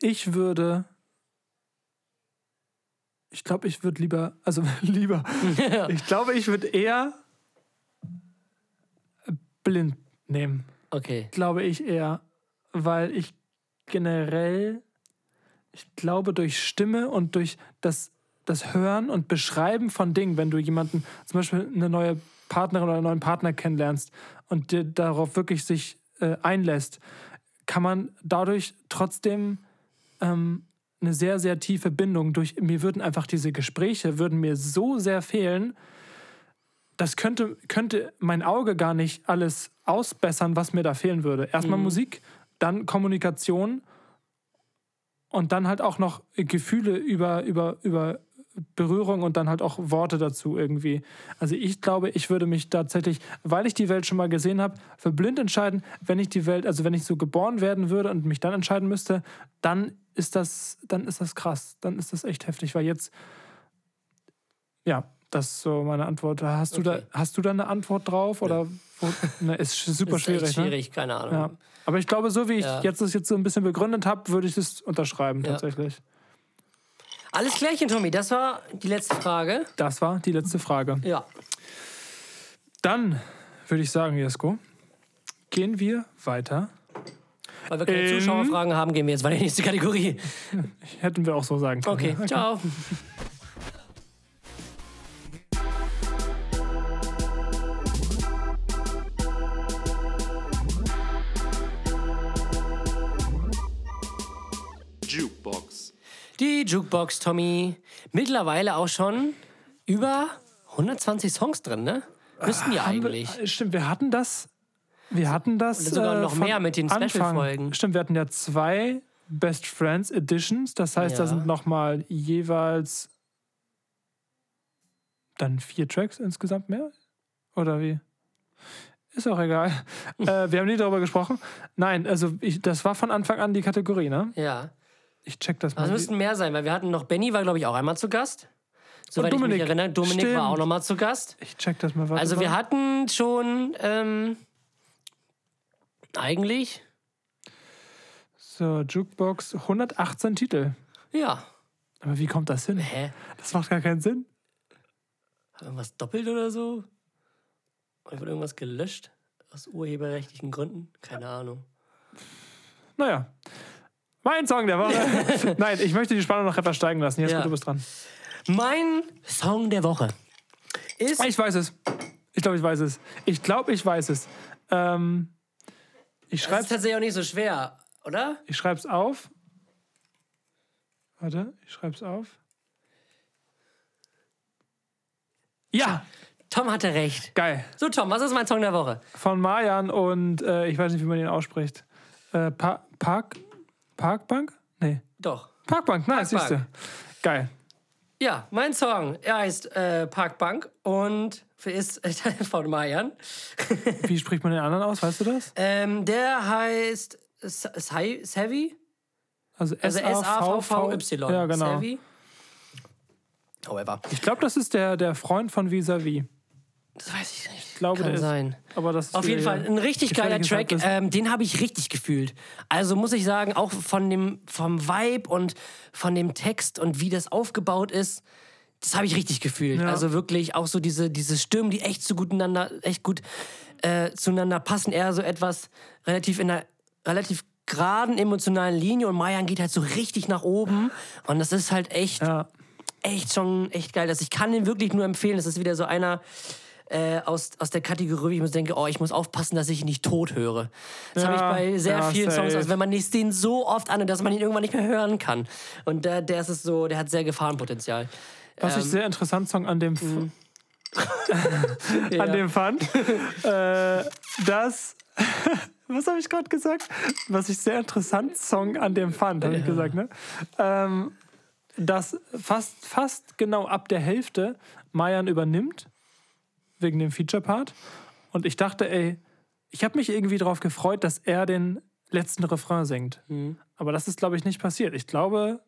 ich würde. Ich glaube, ich würde lieber. Also lieber. Ich glaube, ich würde eher blind nehmen. Okay. Glaube ich eher, weil ich generell, ich glaube, durch Stimme und durch das, das Hören und Beschreiben von Dingen, wenn du jemanden, zum Beispiel eine neue Partnerin oder einen neuen Partner kennenlernst und dir darauf wirklich sich äh, einlässt, kann man dadurch trotzdem ähm, eine sehr, sehr tiefe Bindung durch, mir würden einfach diese Gespräche, würden mir so sehr fehlen, das könnte, könnte mein Auge gar nicht alles ausbessern, was mir da fehlen würde. Erstmal Musik, dann Kommunikation und dann halt auch noch Gefühle über, über, über Berührung und dann halt auch Worte dazu irgendwie. Also ich glaube, ich würde mich tatsächlich, weil ich die Welt schon mal gesehen habe, für blind entscheiden, wenn ich die Welt, also wenn ich so geboren werden würde und mich dann entscheiden müsste, dann ist das, dann ist das krass, dann ist das echt heftig, weil jetzt, ja, das ist so meine Antwort. Hast du da, Okay. hast du da eine Antwort drauf oder? Wo, ne, ist super ist schwierig. schwierig, keine Ahnung. Ne? Ja. Aber ich glaube, so wie ich Ja. jetzt das jetzt so ein bisschen begründet habe, würde ich das unterschreiben Ja. tatsächlich. Alles klärchen, Tommy. Das war die letzte Frage. Das war die letzte Frage. Ja. Dann würde ich sagen, Jesko, gehen wir weiter. Weil wir keine Ähm. Zuschauerfragen haben, gehen wir jetzt weiter in die nächste Kategorie. Hätten wir auch so sagen können. Okay, ciao. Jukebox, Tommy. Mittlerweile auch schon über 120 Songs drin, ne? Müssten die Haben eigentlich. Wir, stimmt, wir hatten das. Wir hatten das. Und sogar äh, noch mehr mit den. Special-Folgen. Stimmt, wir hatten ja zwei Best Friends Editions. Das heißt, da Ja. sind nochmal jeweils dann vier Tracks insgesamt mehr? Oder wie? Ist auch egal. äh, wir haben nie darüber gesprochen. Nein, also ich, das war von Anfang an die Kategorie, ne? Ja. Ich check das mal. Also müssten mehr sein, weil wir hatten noch Benny, war glaube ich auch einmal zu Gast. Soweit ich mich erinnere. Dominik Stimmt. war auch noch mal zu Gast. ich check das mal. Warte Also mal. wir hatten schon ähm, eigentlich, So, Jukebox, 118 Titel. ja. Aber wie kommt das hin? Hä? Das macht gar keinen Sinn. Irgendwas doppelt oder so? Oder wurde irgendwas gelöscht? Aus urheberrechtlichen Gründen? Keine Ahnung. Naja. Mein Song der Woche. Nein, ich möchte die Spannung noch etwas steigen lassen. Jetzt Ja. du bist dran. Mein Song der Woche ist. Ich weiß es. Ich glaube, ich weiß es. Ich glaube, ich weiß es. Ähm, ich Das ist schreibe tatsächlich auch nicht so schwer, oder? ich schreib's auf. Warte, ich schreib's auf. Ja, Tom hatte recht. geil. So, Tom, was ist mein Song der Woche? Von Marjan und äh, ich weiß nicht, wie man ihn ausspricht. Äh, pa Park Parkbank? Nee. Doch. Parkbank, nice, siehst Parkbank. du. Geil. Ja, mein Song. Er heißt äh, Parkbank und ist äh, von Mayan. Wie spricht man den anderen aus? Weißt du das? Ähm, der heißt Savvy. Also Also S-A-V-V-Y. Ja, genau. Savvy. However. Ich glaube, das ist der, der Freund von Vis-a-vis. Das weiß ich nicht. Ich glaube, Kann der ist. sein. Aber das ist Auf jeden Fall ein richtig geiler Track. Ähm, den habe ich richtig gefühlt. Also muss ich sagen, auch von dem vom Vibe und von dem Text und wie das aufgebaut ist, das habe ich richtig gefühlt. Ja. Also wirklich auch so diese, diese Stimmen, die echt so gut ineinander, echt gut äh, zueinander passen. Eher so etwas relativ in einer relativ geraden emotionalen Linie und Mayan geht halt so richtig nach oben und das ist halt echt Ja. echt schon echt geil. Also ich kann den wirklich nur empfehlen. Das ist wieder so einer äh, aus, aus der Kategorie, wo ich mir denke, oh, ich muss aufpassen, dass ich ihn nicht tot höre. Das Ja, habe ich bei sehr ja, vielen Songs, safe. also wenn man nicht den so oft an, dass man ihn irgendwann nicht mehr hören kann. Und der, der ist es so, der hat sehr Gefahrenpotenzial. Was Ähm, ich sehr interessant Song an dem, mhm. an dem fand, äh, dass. Was habe ich gerade gesagt? Was ich sehr interessant Song an dem fand, habe ich gesagt, ne? Ähm, dass fast, fast genau ab der Hälfte Mayan übernimmt, wegen dem Feature-Part. Und ich dachte, ey, ich habe mich irgendwie darauf gefreut, dass er den letzten Refrain singt. Mhm. Aber das ist, glaube ich, nicht passiert. Ich glaube,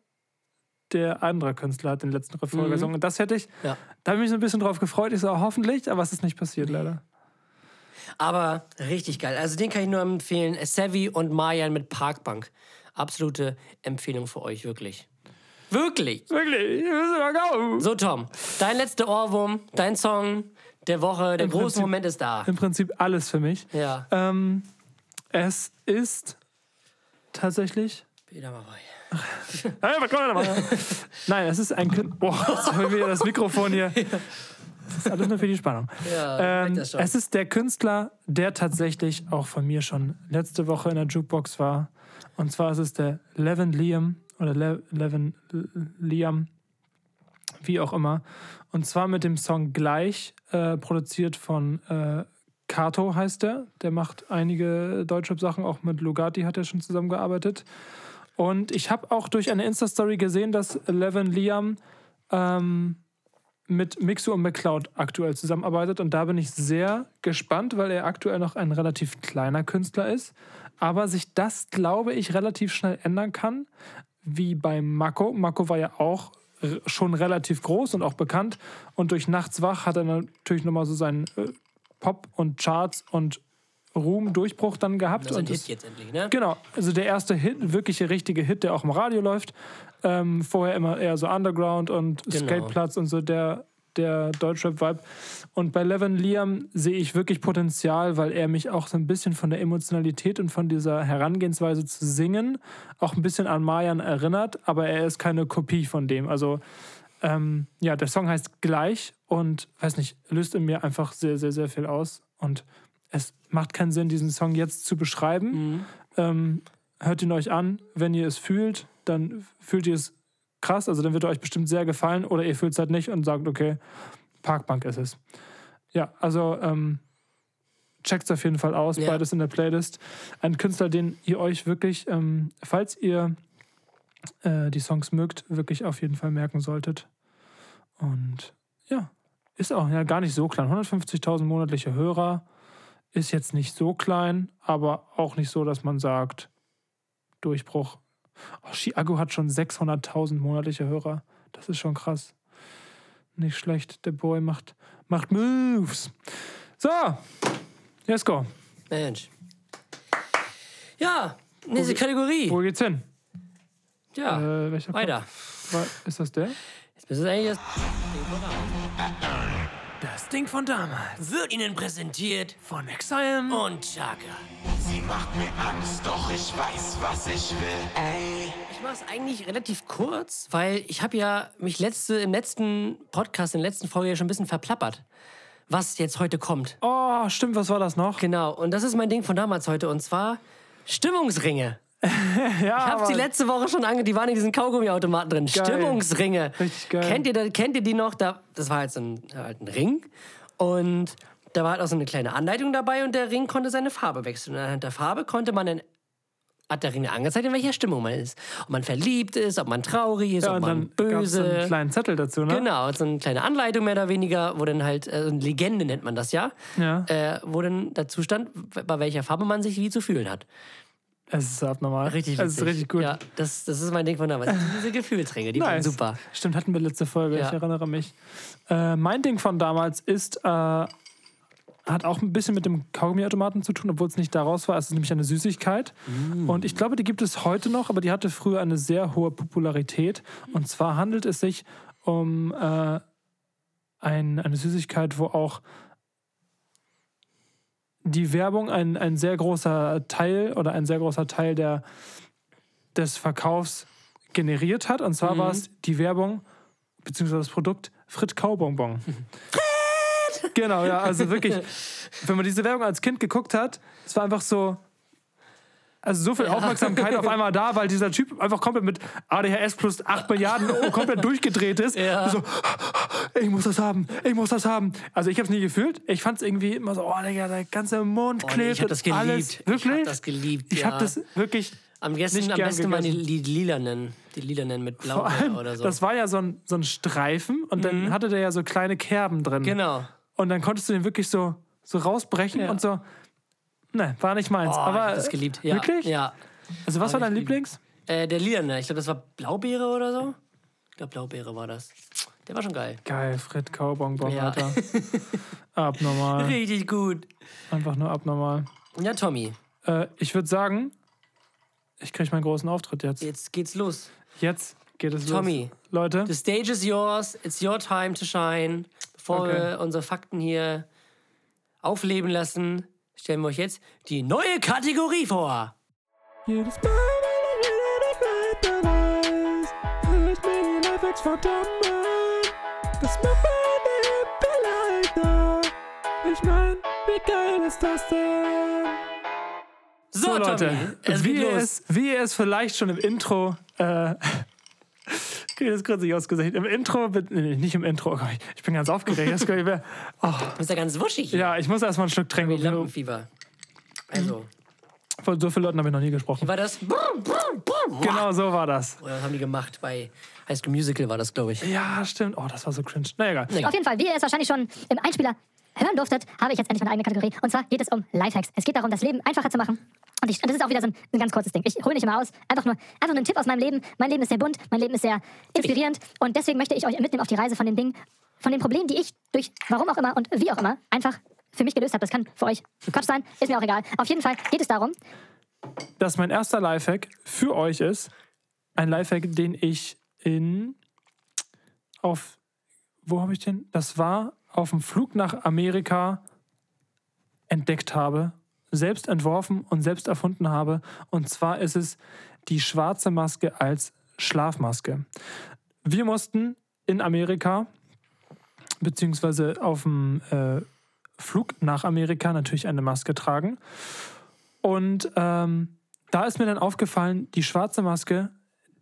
der andere Künstler hat den letzten Refrain gesungen. Und das hätte ich, Mhm. Ja. da habe ich mich so ein bisschen drauf gefreut. Ich so, hoffentlich, aber es ist nicht passiert, leider. Aber richtig geil. Also den kann ich nur empfehlen. Savvy und Mayan mit Parkbank. Absolute Empfehlung für euch, wirklich. Wirklich. Wirklich. So, Tom, dein letzter Ohrwurm, dein Song der Woche, der Im große Prinzip- Moment ist da. Im Prinzip alles für mich. Ja. Ähm, es ist tatsächlich. Wieder mal bei. Hey, was man da? Nein, es ist ein. Boah, jetzt haben wir das Mikrofon hier. Das ist alles nur für die Spannung. Ja, Ähm, merk das schon. es ist der Künstler, der tatsächlich auch von mir schon letzte Woche in der Jukebox war. Und zwar ist es der Levin Liam oder Le Levin Liam, wie auch immer. Und zwar mit dem Song Gleich, äh, produziert von äh, Kato heißt der. Der macht einige Deutschrap-Sachen, auch mit Lugatti hat er schon zusammengearbeitet. Und ich habe auch durch eine Insta-Story gesehen, dass Levin Liam ähm, mit Mixu und McCloud aktuell zusammenarbeitet. Und da bin ich sehr gespannt, weil er aktuell noch ein relativ kleiner Künstler ist. Aber sich das, glaube ich, relativ schnell ändern kann, wie bei Mako. Mako war ja auch schon relativ groß und auch bekannt. Und durch Nachts wach hat er natürlich nochmal so seinen äh, Pop und Charts und Ruhm-Durchbruch dann gehabt. Das ist ein und Hit jetzt endlich, ne? Genau, also der erste Hit, wirkliche richtige Hit, der auch im Radio läuft. Ähm, vorher immer eher so Underground und Genau. Skateplatz und so der, der Deutschrap-Vibe. Und bei Levin Liam sehe ich wirklich Potenzial, weil er mich auch so ein bisschen von der Emotionalität und von dieser Herangehensweise zu singen auch ein bisschen an Mayan erinnert, aber er ist keine Kopie von dem. Also ähm, ja, der Song heißt Gleich und weiß nicht, löst in mir einfach sehr, sehr, sehr viel aus. Und es macht keinen Sinn, diesen Song jetzt zu beschreiben. Ähm, hört ihn euch an. Wenn ihr es fühlt, dann fühlt ihr es krass. Also dann wird er euch bestimmt sehr gefallen. Oder ihr fühlt es halt nicht und sagt, okay, Parkbank ist es. Ja, also ähm, checkt es auf jeden Fall aus. Ja. Beides in der Playlist. Ein Künstler, den ihr euch wirklich, ähm, falls ihr äh, die Songs mögt, wirklich auf jeden Fall merken solltet. Und ja, ist auch ja gar nicht so klein. 150.000 monatliche Hörer ist jetzt nicht so klein, aber auch nicht so, dass man sagt, Durchbruch. Oh, Chiago hat schon 600.000 monatliche Hörer. Das ist schon krass. Nicht schlecht. Der Boy macht, macht Moves. So, let's go. Mensch. Ja, nächste Kategorie. Wo geht's hin? Ja, Äh, weiter. War, ist das der? Jetzt ist es eigentlich das Das Ding von damals. wird Ihnen präsentiert Von Exile. und Chaka. Sie macht mir Angst, doch ich weiß, was ich will. Ey. Ich mache es eigentlich relativ kurz, weil ich habe ja mich letzte, im letzten Podcast, in der letzten Folge ja schon ein bisschen verplappert, was jetzt heute kommt. Oh, stimmt, was war das noch? Genau, und das ist mein Ding von damals heute, und zwar Stimmungsringe. Ja, Ich habe sie letzte Woche schon ange... Die waren in diesen Kaugummiautomaten drin. Stimmungsringe. Richtig geil. Kennt ihr, kennt ihr die noch? Da, das war halt so ein, halt ein Ring. Und da war halt auch so eine kleine Anleitung dabei und der Ring konnte seine Farbe wechseln. Und anhand der Farbe konnte man dann... Hat der Ring angezeigt, in welcher Stimmung man ist. Ob man verliebt ist, ob man traurig ist, ja, ob man so böse. einen kleinen Zettel dazu, ne? Genau, so eine kleine Anleitung mehr oder weniger, wo dann halt, äh, eine Legende nennt man das ja, Ja. äh, wo dann dazu stand, bei welcher Farbe man sich wie zu fühlen hat. Es ist abnormal. Richtig Es ist witzig. richtig gut. Ja, das, das ist mein Ding von damals. Diese Gefühlsringe, die waren Nice. super. Stimmt, hatten wir letzte Folge, Ja. ich erinnere mich. Äh, mein Ding von damals ist, äh, hat auch ein bisschen mit dem Kaugummiautomaten zu tun, obwohl es nicht daraus war. Es ist nämlich eine Süßigkeit. Mm. Und ich glaube, die gibt es heute noch, aber die hatte früher eine sehr hohe Popularität. Und zwar handelt es sich um äh, ein, eine Süßigkeit, wo auch die Werbung ein, ein sehr großer Teil oder ein sehr großer Teil der, des Verkaufs generiert hat. Und zwar war es die Werbung beziehungsweise das Produkt Frit Kaubonbon. Genau, ja, also wirklich, wenn man diese Werbung als Kind geguckt hat, es war einfach so, also so viel Aufmerksamkeit auf einmal da, weil dieser Typ einfach komplett mit ADHS plus 8 Milliarden komplett durchgedreht ist. Ja. So, ich muss das haben, ich muss das haben. Also ich habe es nie gefühlt. Ich fand es irgendwie immer so, oh Digga, der ganze Mund Oh, nee, klebt ich habe das geliebt. alles. Ich Wirklich? habe das geliebt. Ich ja. habe das wirklich am besten, am besten mal die, die lilanen. Die lilanen mit blau allem, oder so. das war ja so ein, so ein Streifen und dann hatte der ja so kleine Kerben drin. genau. Und dann konntest du den wirklich so, so rausbrechen Ja. und so. Ne, war nicht meins. Oh, aber ich das geliebt. Ja, Wirklich? Ja. Also, was war dein Lieblings? Äh, der lilane, ich glaube, das war Blaubeere oder so. Ich glaube, Blaubeere war das. Der war schon geil. Geil, Fred Kaubonbon, Ja. Alter. abnormal. Richtig gut. Einfach nur abnormal. Ja, Tommy, Äh, ich würde sagen, ich kriege meinen großen Auftritt jetzt. jetzt geht's los. Jetzt geht es Tommy, los. Leute, the stage is yours. It's your time to shine. Bevor Okay. wir unsere Fakten hier aufleben lassen, stellen wir euch jetzt die neue Kategorie vor. Jedes Mal, wenn ich wieder ich mir die Lifehacks an. Das macht meine leichter. Ich mein, wie geil ist das denn? So, So, Leute, Tommy, es wie, geht ihr los. es, wie ihr es vielleicht schon im Intro. Äh, Okay, das ist kurz nicht ausgesehen. Im Intro, nee, nicht im Intro, oh ich bin ganz aufgeregt. Das ich mir- oh, Du bist ja ganz wuschig. hier. ja, ich muss erstmal ein Stück trinken. Lampenfieber. Also, Von so vielen Leuten habe ich noch nie gesprochen. wie war das? Genau so war das. Oder was haben die gemacht? Bei High School Musical war das, glaube ich. Ja, stimmt. Oh, das war so cringe. Na egal. Auf jeden Fall, wie ihr es wahrscheinlich schon im Einspieler hören durftet, habe ich jetzt endlich meine eigene Kategorie. Und zwar geht es um Lifehacks. Es geht darum, das Leben einfacher zu machen. Und, ich, und das ist auch wieder so ein, ein ganz kurzes Ding. Ich hole nicht immer aus. Einfach nur, einfach nur ein Tipp aus meinem Leben. Mein Leben ist sehr bunt, mein Leben ist sehr inspirierend. Und deswegen möchte ich euch mitnehmen auf die Reise von den Dingen, von den Problemen, die ich durch warum auch immer und wie auch immer einfach für mich gelöst habe. Das kann für euch Quatsch sein, ist mir auch egal. Auf jeden Fall geht es darum, dass mein erster Lifehack für euch ist. Ein Lifehack, den ich in auf wo habe ich den? Das war auf dem Flug nach Amerika entdeckt habe, selbst entworfen und selbst erfunden habe. Und zwar ist es die schwarze Maske als Schlafmaske. Wir mussten in Amerika, beziehungsweise auf dem äh, Flug nach Amerika natürlich eine Maske tragen. Und ähm, da ist mir dann aufgefallen, die schwarze Maske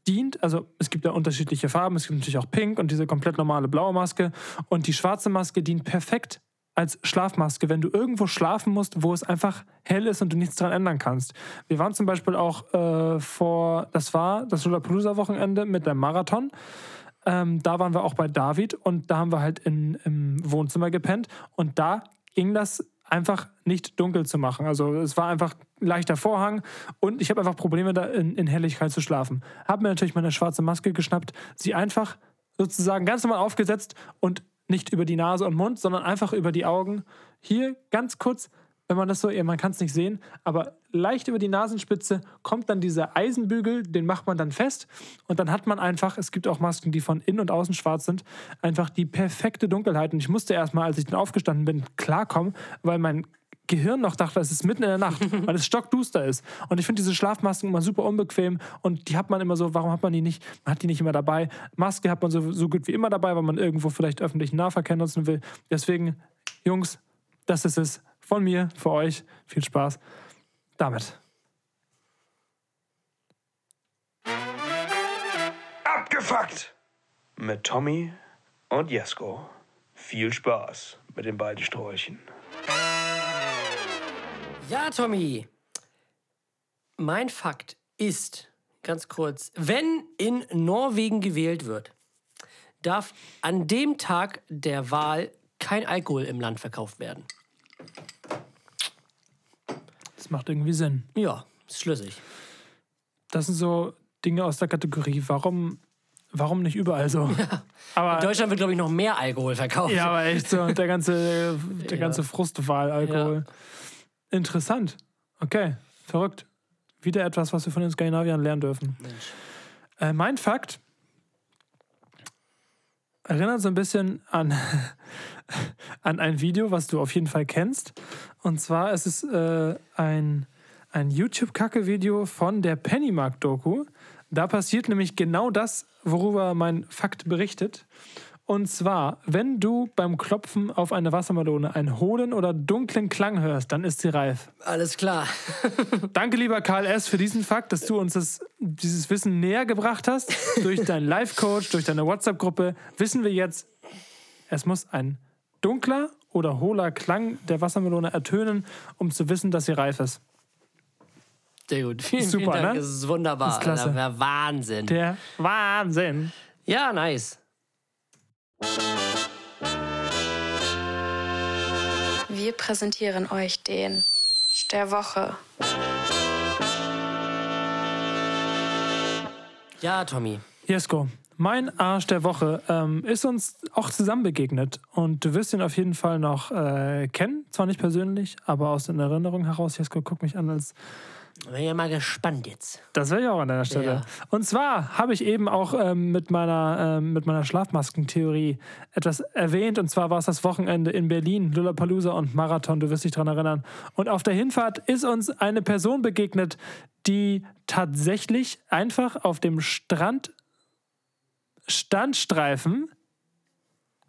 dient, also es gibt ja unterschiedliche Farben, es gibt natürlich auch Pink und diese komplett normale blaue Maske. Und die schwarze Maske dient perfekt als Schlafmaske, wenn du irgendwo schlafen musst, wo es einfach hell ist und du nichts dran ändern kannst. Wir waren zum Beispiel auch äh, vor, das war das Lollapalooza-Wochenende mit dem Marathon. Ähm, da waren wir auch bei David und da haben wir halt in, im Wohnzimmer gepennt und da ging das einfach nicht dunkel zu machen. Also es war einfach ein leichter Vorhang und ich habe einfach Probleme da in, in Helligkeit zu schlafen. Habe mir natürlich meine schwarze Maske geschnappt, sie einfach sozusagen ganz normal aufgesetzt und nicht über die Nase und Mund, sondern einfach über die Augen. Hier ganz kurz, wenn man das so, ja, man kann es nicht sehen, aber leicht über die Nasenspitze kommt dann dieser Eisenbügel, den macht man dann fest und dann hat man einfach, es gibt auch Masken, die von innen und außen schwarz sind, einfach die perfekte Dunkelheit. Und ich musste erstmal, als ich dann aufgestanden bin, klarkommen, weil mein Gehirn noch dachte, es ist mitten in der Nacht, weil es stockduster ist. Und ich finde diese Schlafmasken immer super unbequem und die hat man immer so, warum hat man die nicht? Man hat die nicht immer dabei. Maske hat man so, so gut wie immer dabei, weil man irgendwo vielleicht öffentlichen Nahverkehr nutzen will. Deswegen, Jungs, das ist es von mir, für euch. Viel Spaß damit. Abgefuckt! Mit Tommy und Jesko. Viel Spaß mit den beiden Sträuchen. Ja, Tommy. Mein Fakt ist, ganz kurz, wenn in Norwegen gewählt wird, darf an dem Tag der Wahl kein Alkohol im Land verkauft werden. Das macht irgendwie Sinn. Ja, ist schlüssig. Das sind so Dinge aus der Kategorie, warum, warum nicht überall so? Aber, In Deutschland wird, glaube ich, noch mehr Alkohol verkauft. ja, aber echt so, der ganze, der ganze Frustwahl-Alkohol. Interessant. Okay, verrückt. Wieder etwas, was wir von den Skandinaviern lernen dürfen. Äh, mein Fakt erinnert so ein bisschen an, an ein Video, was du auf jeden Fall kennst. Und zwar ist es äh, ein, ein YouTube-Kacke-Video von der Pennymark-Doku. Da passiert nämlich genau das, worüber mein Fakt berichtet. Und zwar, wenn du beim Klopfen auf eine Wassermelone einen hohlen oder dunklen Klang hörst, dann ist sie reif. Alles klar. Danke, lieber Karl S., für diesen Fakt, dass du uns das, dieses Wissen näher gebracht hast. durch deinen Live-Coach, durch deine WhatsApp-Gruppe wissen wir jetzt, es muss ein dunkler oder hohler Klang der Wassermelone ertönen, um zu wissen, dass sie reif ist. Sehr gut. Vielen, Super, vielen Dank. ne? Das ist wunderbar. Das ist klasse. Wäre Wahnsinn. Der Wahnsinn. Ja, nice. Wir präsentieren euch den der Woche. Ja, Tommy. Jesko, mein Arsch der Woche ähm, ist uns auch zusammen begegnet. Und du wirst ihn auf jeden Fall noch äh, kennen. Zwar nicht persönlich, aber aus den Erinnerungen heraus. Jesko, guck mich an, als Bin ja mal gespannt jetzt. Das wäre ich auch an deiner Stelle. Ja. Und zwar habe ich eben auch ähm, mit meiner, ähm, mit meiner Schlafmaskentheorie etwas erwähnt. Und zwar war es das Wochenende in Berlin, Lollapalooza und Marathon, du wirst dich daran erinnern. Und auf der Hinfahrt ist uns eine Person begegnet, die tatsächlich einfach auf dem Strand Standstreifen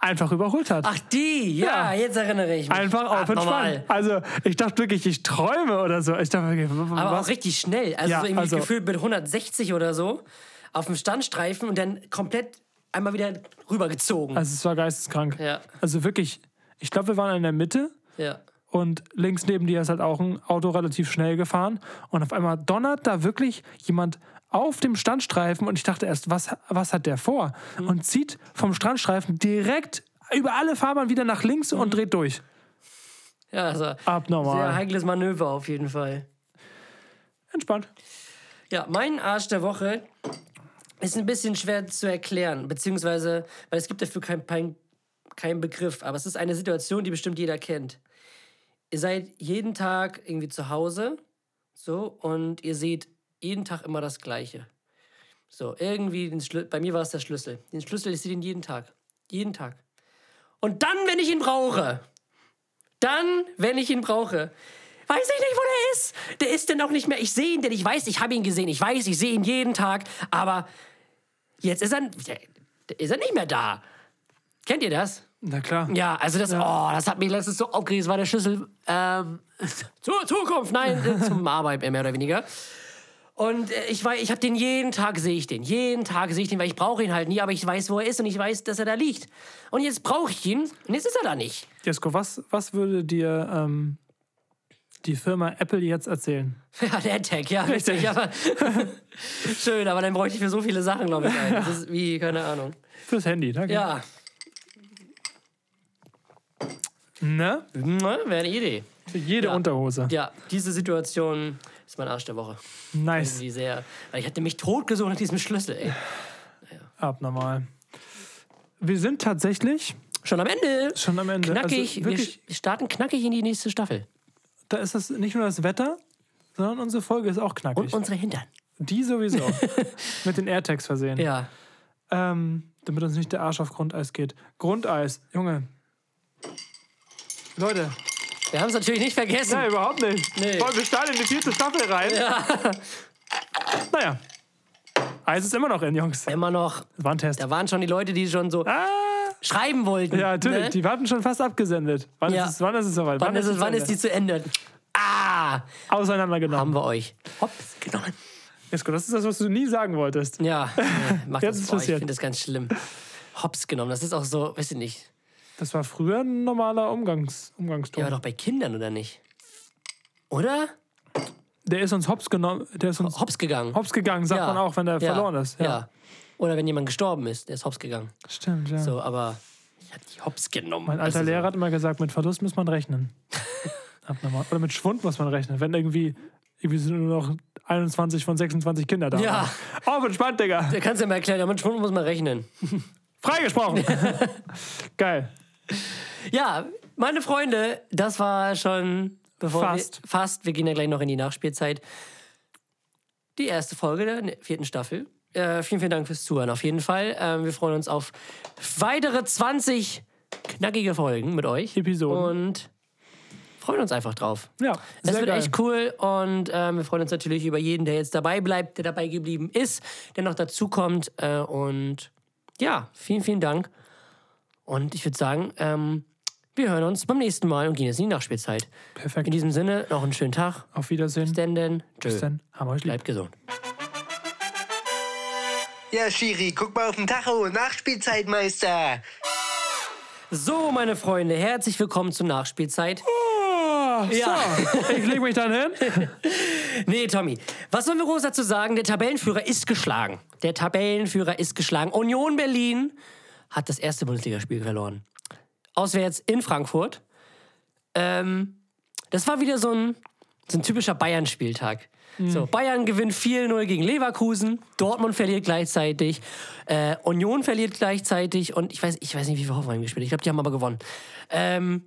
einfach überholt hat. Ach, die, ja, Ja. jetzt erinnere ich mich. einfach auf entspannt. Also ich dachte wirklich, ich träume oder so. Ich dachte, w- Aber was? auch richtig schnell. Also Ja, so irgendwie also- gefühlt mit 160 oder so auf dem Standstreifen und dann komplett einmal wieder rübergezogen. Also es war geisteskrank. ja, Also wirklich, ich glaube, wir waren in der Mitte ja. und links neben dir ist halt auch ein Auto relativ schnell gefahren und auf einmal donnert da wirklich jemand auf dem Standstreifen und ich dachte erst, was, was hat der vor? Mhm. Und zieht vom Standstreifen direkt über alle Fahrbahn wieder nach links Mhm. und dreht durch. Ja, also sehr Abnormal. heikles Manöver auf jeden Fall. Entspannt. Ja, mein Arsch der Woche ist ein bisschen schwer zu erklären, beziehungsweise, weil es gibt dafür keinen kein, kein Begriff, aber es ist eine Situation, die bestimmt jeder kennt. Ihr seid jeden Tag irgendwie zu Hause, so, und ihr seht jeden Tag immer das Gleiche. So, irgendwie, bei mir war es der Schlüssel. Den Schlüssel, ich sehe den jeden Tag. Jeden Tag. Und dann, wenn ich ihn brauche, dann, wenn ich ihn brauche, weiß ich nicht, wo der ist. Der ist denn auch nicht mehr. Ich sehe ihn, denn ich weiß, ich habe ihn gesehen. Ich weiß, ich sehe ihn jeden Tag. Aber jetzt ist er, ist er nicht mehr da. Kennt ihr das? Na klar. Ja, also das, oh, das hat mich letztens so aufgeregt. Das war der Schlüssel ähm, zur Zukunft, nein, zum Arbeit mehr oder weniger. Und äh, ich weiß, ich habe den jeden Tag sehe ich den, jeden Tag sehe ich den, weil ich brauche ihn halt nie, aber ich weiß, wo er ist und ich weiß, dass er da liegt. Und jetzt brauche ich ihn und jetzt ist er da nicht. Jesko, was, was würde dir ähm, die Firma Apple jetzt erzählen? Ja, der Tag, ja, richtig. Richtig. Aber schön, aber dann bräuchte ich für so viele Sachen, glaube ich, einen. Das ist wie, keine Ahnung. Fürs Handy, danke. Ja, Ne? ne, wäre eine Idee. Für jede Ja. Unterhose. Ja, diese Situation ist mein Arsch der Woche. Nice. Irgendwie sehr, weil ich hätte mich totgesucht nach diesem Schlüssel, ey. Abnormal. Wir sind tatsächlich Schon am Ende. schon am Ende. Knackig. Also wir starten knackig in die nächste Staffel. da ist das nicht nur das Wetter, sondern unsere Folge ist auch knackig. Und unsere Hintern. Die sowieso. Mit den AirTags versehen. Ja. Ähm, damit uns nicht der Arsch auf Grundeis geht. Grundeis, Junge. Leute. Wir haben es natürlich nicht vergessen. Nein, überhaupt nicht. Nee. Wollen wir starten in die vierte Staffel rein? Ja. Naja. Eis ist immer noch in, Jungs. Das Immer noch. war ein Test. Da waren schon die Leute, die schon so Ah, schreiben wollten. ja, natürlich. Ne? Die hatten schon fast abgesendet. Wann, Ja. ist, es, wann ist es soweit? Wann, ist, es, wann ist die zu Ende? Ah, Auseinandergenommen. haben wir euch. Hops, genommen. Jesko, das ist das, was du nie sagen wolltest. Ja, nee, mach Jetzt das vor. Ich passiert. finde das ganz schlimm. Hops genommen, das ist auch so, weiß ich nicht. Das war früher ein normaler Umgangs Umgangston. Ja, aber doch bei Kindern, oder nicht? Oder? der ist uns hops genommen, der ist uns Hops gegangen. hops gegangen, sagt Ja. man auch, wenn der Ja. verloren ist. Ja. Oder wenn jemand gestorben ist, der ist hops gegangen. Stimmt, ja. So, aber ich hab die hops genommen. Mein alter Also so. Lehrer hat immer gesagt, mit Verlust muss man rechnen. Abnormal. Oder mit Schwund muss man rechnen. Wenn irgendwie, irgendwie sind nur noch 21 von 26 Kinder da. Ja. Auf entspannt, Digga. Da kannst du ja mal erklären, damit Schwund muss man rechnen. Freigesprochen. Geil. Ja, meine Freunde, das war schon bevor Fast. Wir, fast. Wir gehen ja gleich noch in die Nachspielzeit. Die erste Folge der ne- vierten Staffel. Äh, vielen, vielen Dank fürs Zuhören auf jeden Fall. Ähm, wir freuen uns auf weitere 20 knackige Folgen mit euch. Episoden. Und freuen uns einfach drauf. Ja, Es sehr wird geil. echt cool und ähm, wir freuen uns natürlich über jeden, der jetzt dabei bleibt, der dabei geblieben ist, der noch dazukommt. Äh, und ja, vielen, vielen Dank. Und ich würde sagen, ähm, wir hören uns beim nächsten Mal und gehen jetzt in die Nachspielzeit. In Perfekt. diesem Sinne, noch einen schönen Tag. Auf Wiedersehen. Denn denn, tschö. Bis dann. Haben wir euch lieb. Bleibt gesund. Ja, Schiri, guck mal auf den Tacho. Nachspielzeitmeister. So, meine Freunde, herzlich willkommen zur Nachspielzeit. Oh, Ja. So, ich leg mich dann hin. Nee, Tommy, was sollen wir groß dazu sagen? Der Tabellenführer ist geschlagen. Der Tabellenführer ist geschlagen. Union Berlin hat das erste Bundesligaspiel verloren. Auswärts in Frankfurt. Ähm, das war wieder so ein, so ein typischer Bayern-Spieltag. So, Bayern gewinnt 4-0 gegen Leverkusen, Dortmund verliert gleichzeitig, äh, Union verliert gleichzeitig und ich weiß, ich weiß nicht, wie viel Hoffenheim gespielt hat. Ich glaube, die haben aber gewonnen. Ähm,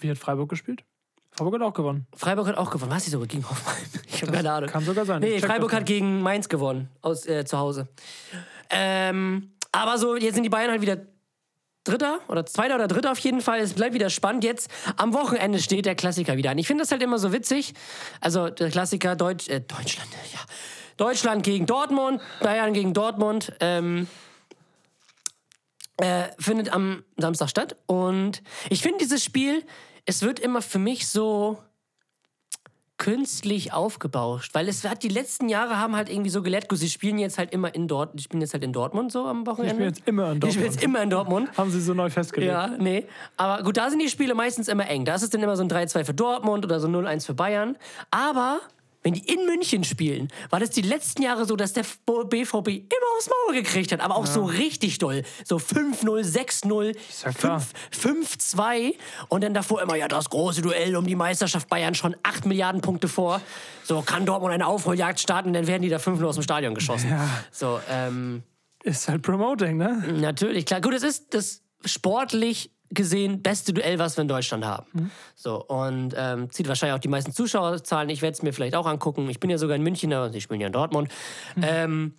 Wie hat Freiburg gespielt? Freiburg hat auch gewonnen. Freiburg hat auch gewonnen. Was ist sogar gegen Hoffenheim? Ich habe keine Ahnung. kann sogar sein. Nee, Freiburg hat gegen Mainz gewonnen. Aus, äh, zu Hause. Ähm, aber so, jetzt sind die Bayern halt wieder Dritter oder Zweiter oder Dritter auf jeden Fall. Es bleibt wieder spannend. Jetzt am Wochenende steht der Klassiker wieder an. Ich finde das halt immer so witzig. Also der Klassiker Deutsch, äh, Deutschland, ja. Deutschland gegen Dortmund, Bayern gegen Dortmund. Ähm, äh, findet am Samstag statt. Und ich finde dieses Spiel, es wird immer für mich so künstlich aufgebauscht, weil es hat die letzten Jahre haben halt irgendwie so gelehrt, gut, sie spielen jetzt halt immer in Dortmund, die spielen jetzt halt in Dortmund so am Ich Wochenende. bin jetzt immer in Die spielen Dortmund. jetzt immer in Dortmund. Haben sie so neu festgelegt. Ja, nee. Aber gut, da sind die Spiele meistens immer eng. Da ist es dann immer so ein 3-2 für Dortmund oder so 0-1 für Bayern. Aber wenn die in München spielen, war das die letzten Jahre so, dass der BVB immer aufs Maul gekriegt hat. Aber auch so richtig doll. So 5-0, 6-0, ja klar. 5 5-2. Und dann davor immer, ja, das große Duell um die Meisterschaft Bayern schon 8 Milliarden Punkte vor. So kann Dortmund eine Aufholjagd starten, dann werden die da 5-0 aus dem Stadion geschossen. Ja. So, ähm, Ist halt Promoting, ne? Natürlich, klar. Gut, es ist das sportlich gesehen beste Duell, was wir in Deutschland haben. So, und ähm, zieht wahrscheinlich auch die meisten Zuschauerzahlen. Ich werde es mir vielleicht auch angucken. Ich bin ja sogar in München, aber ich bin ja in Dortmund. Ähm,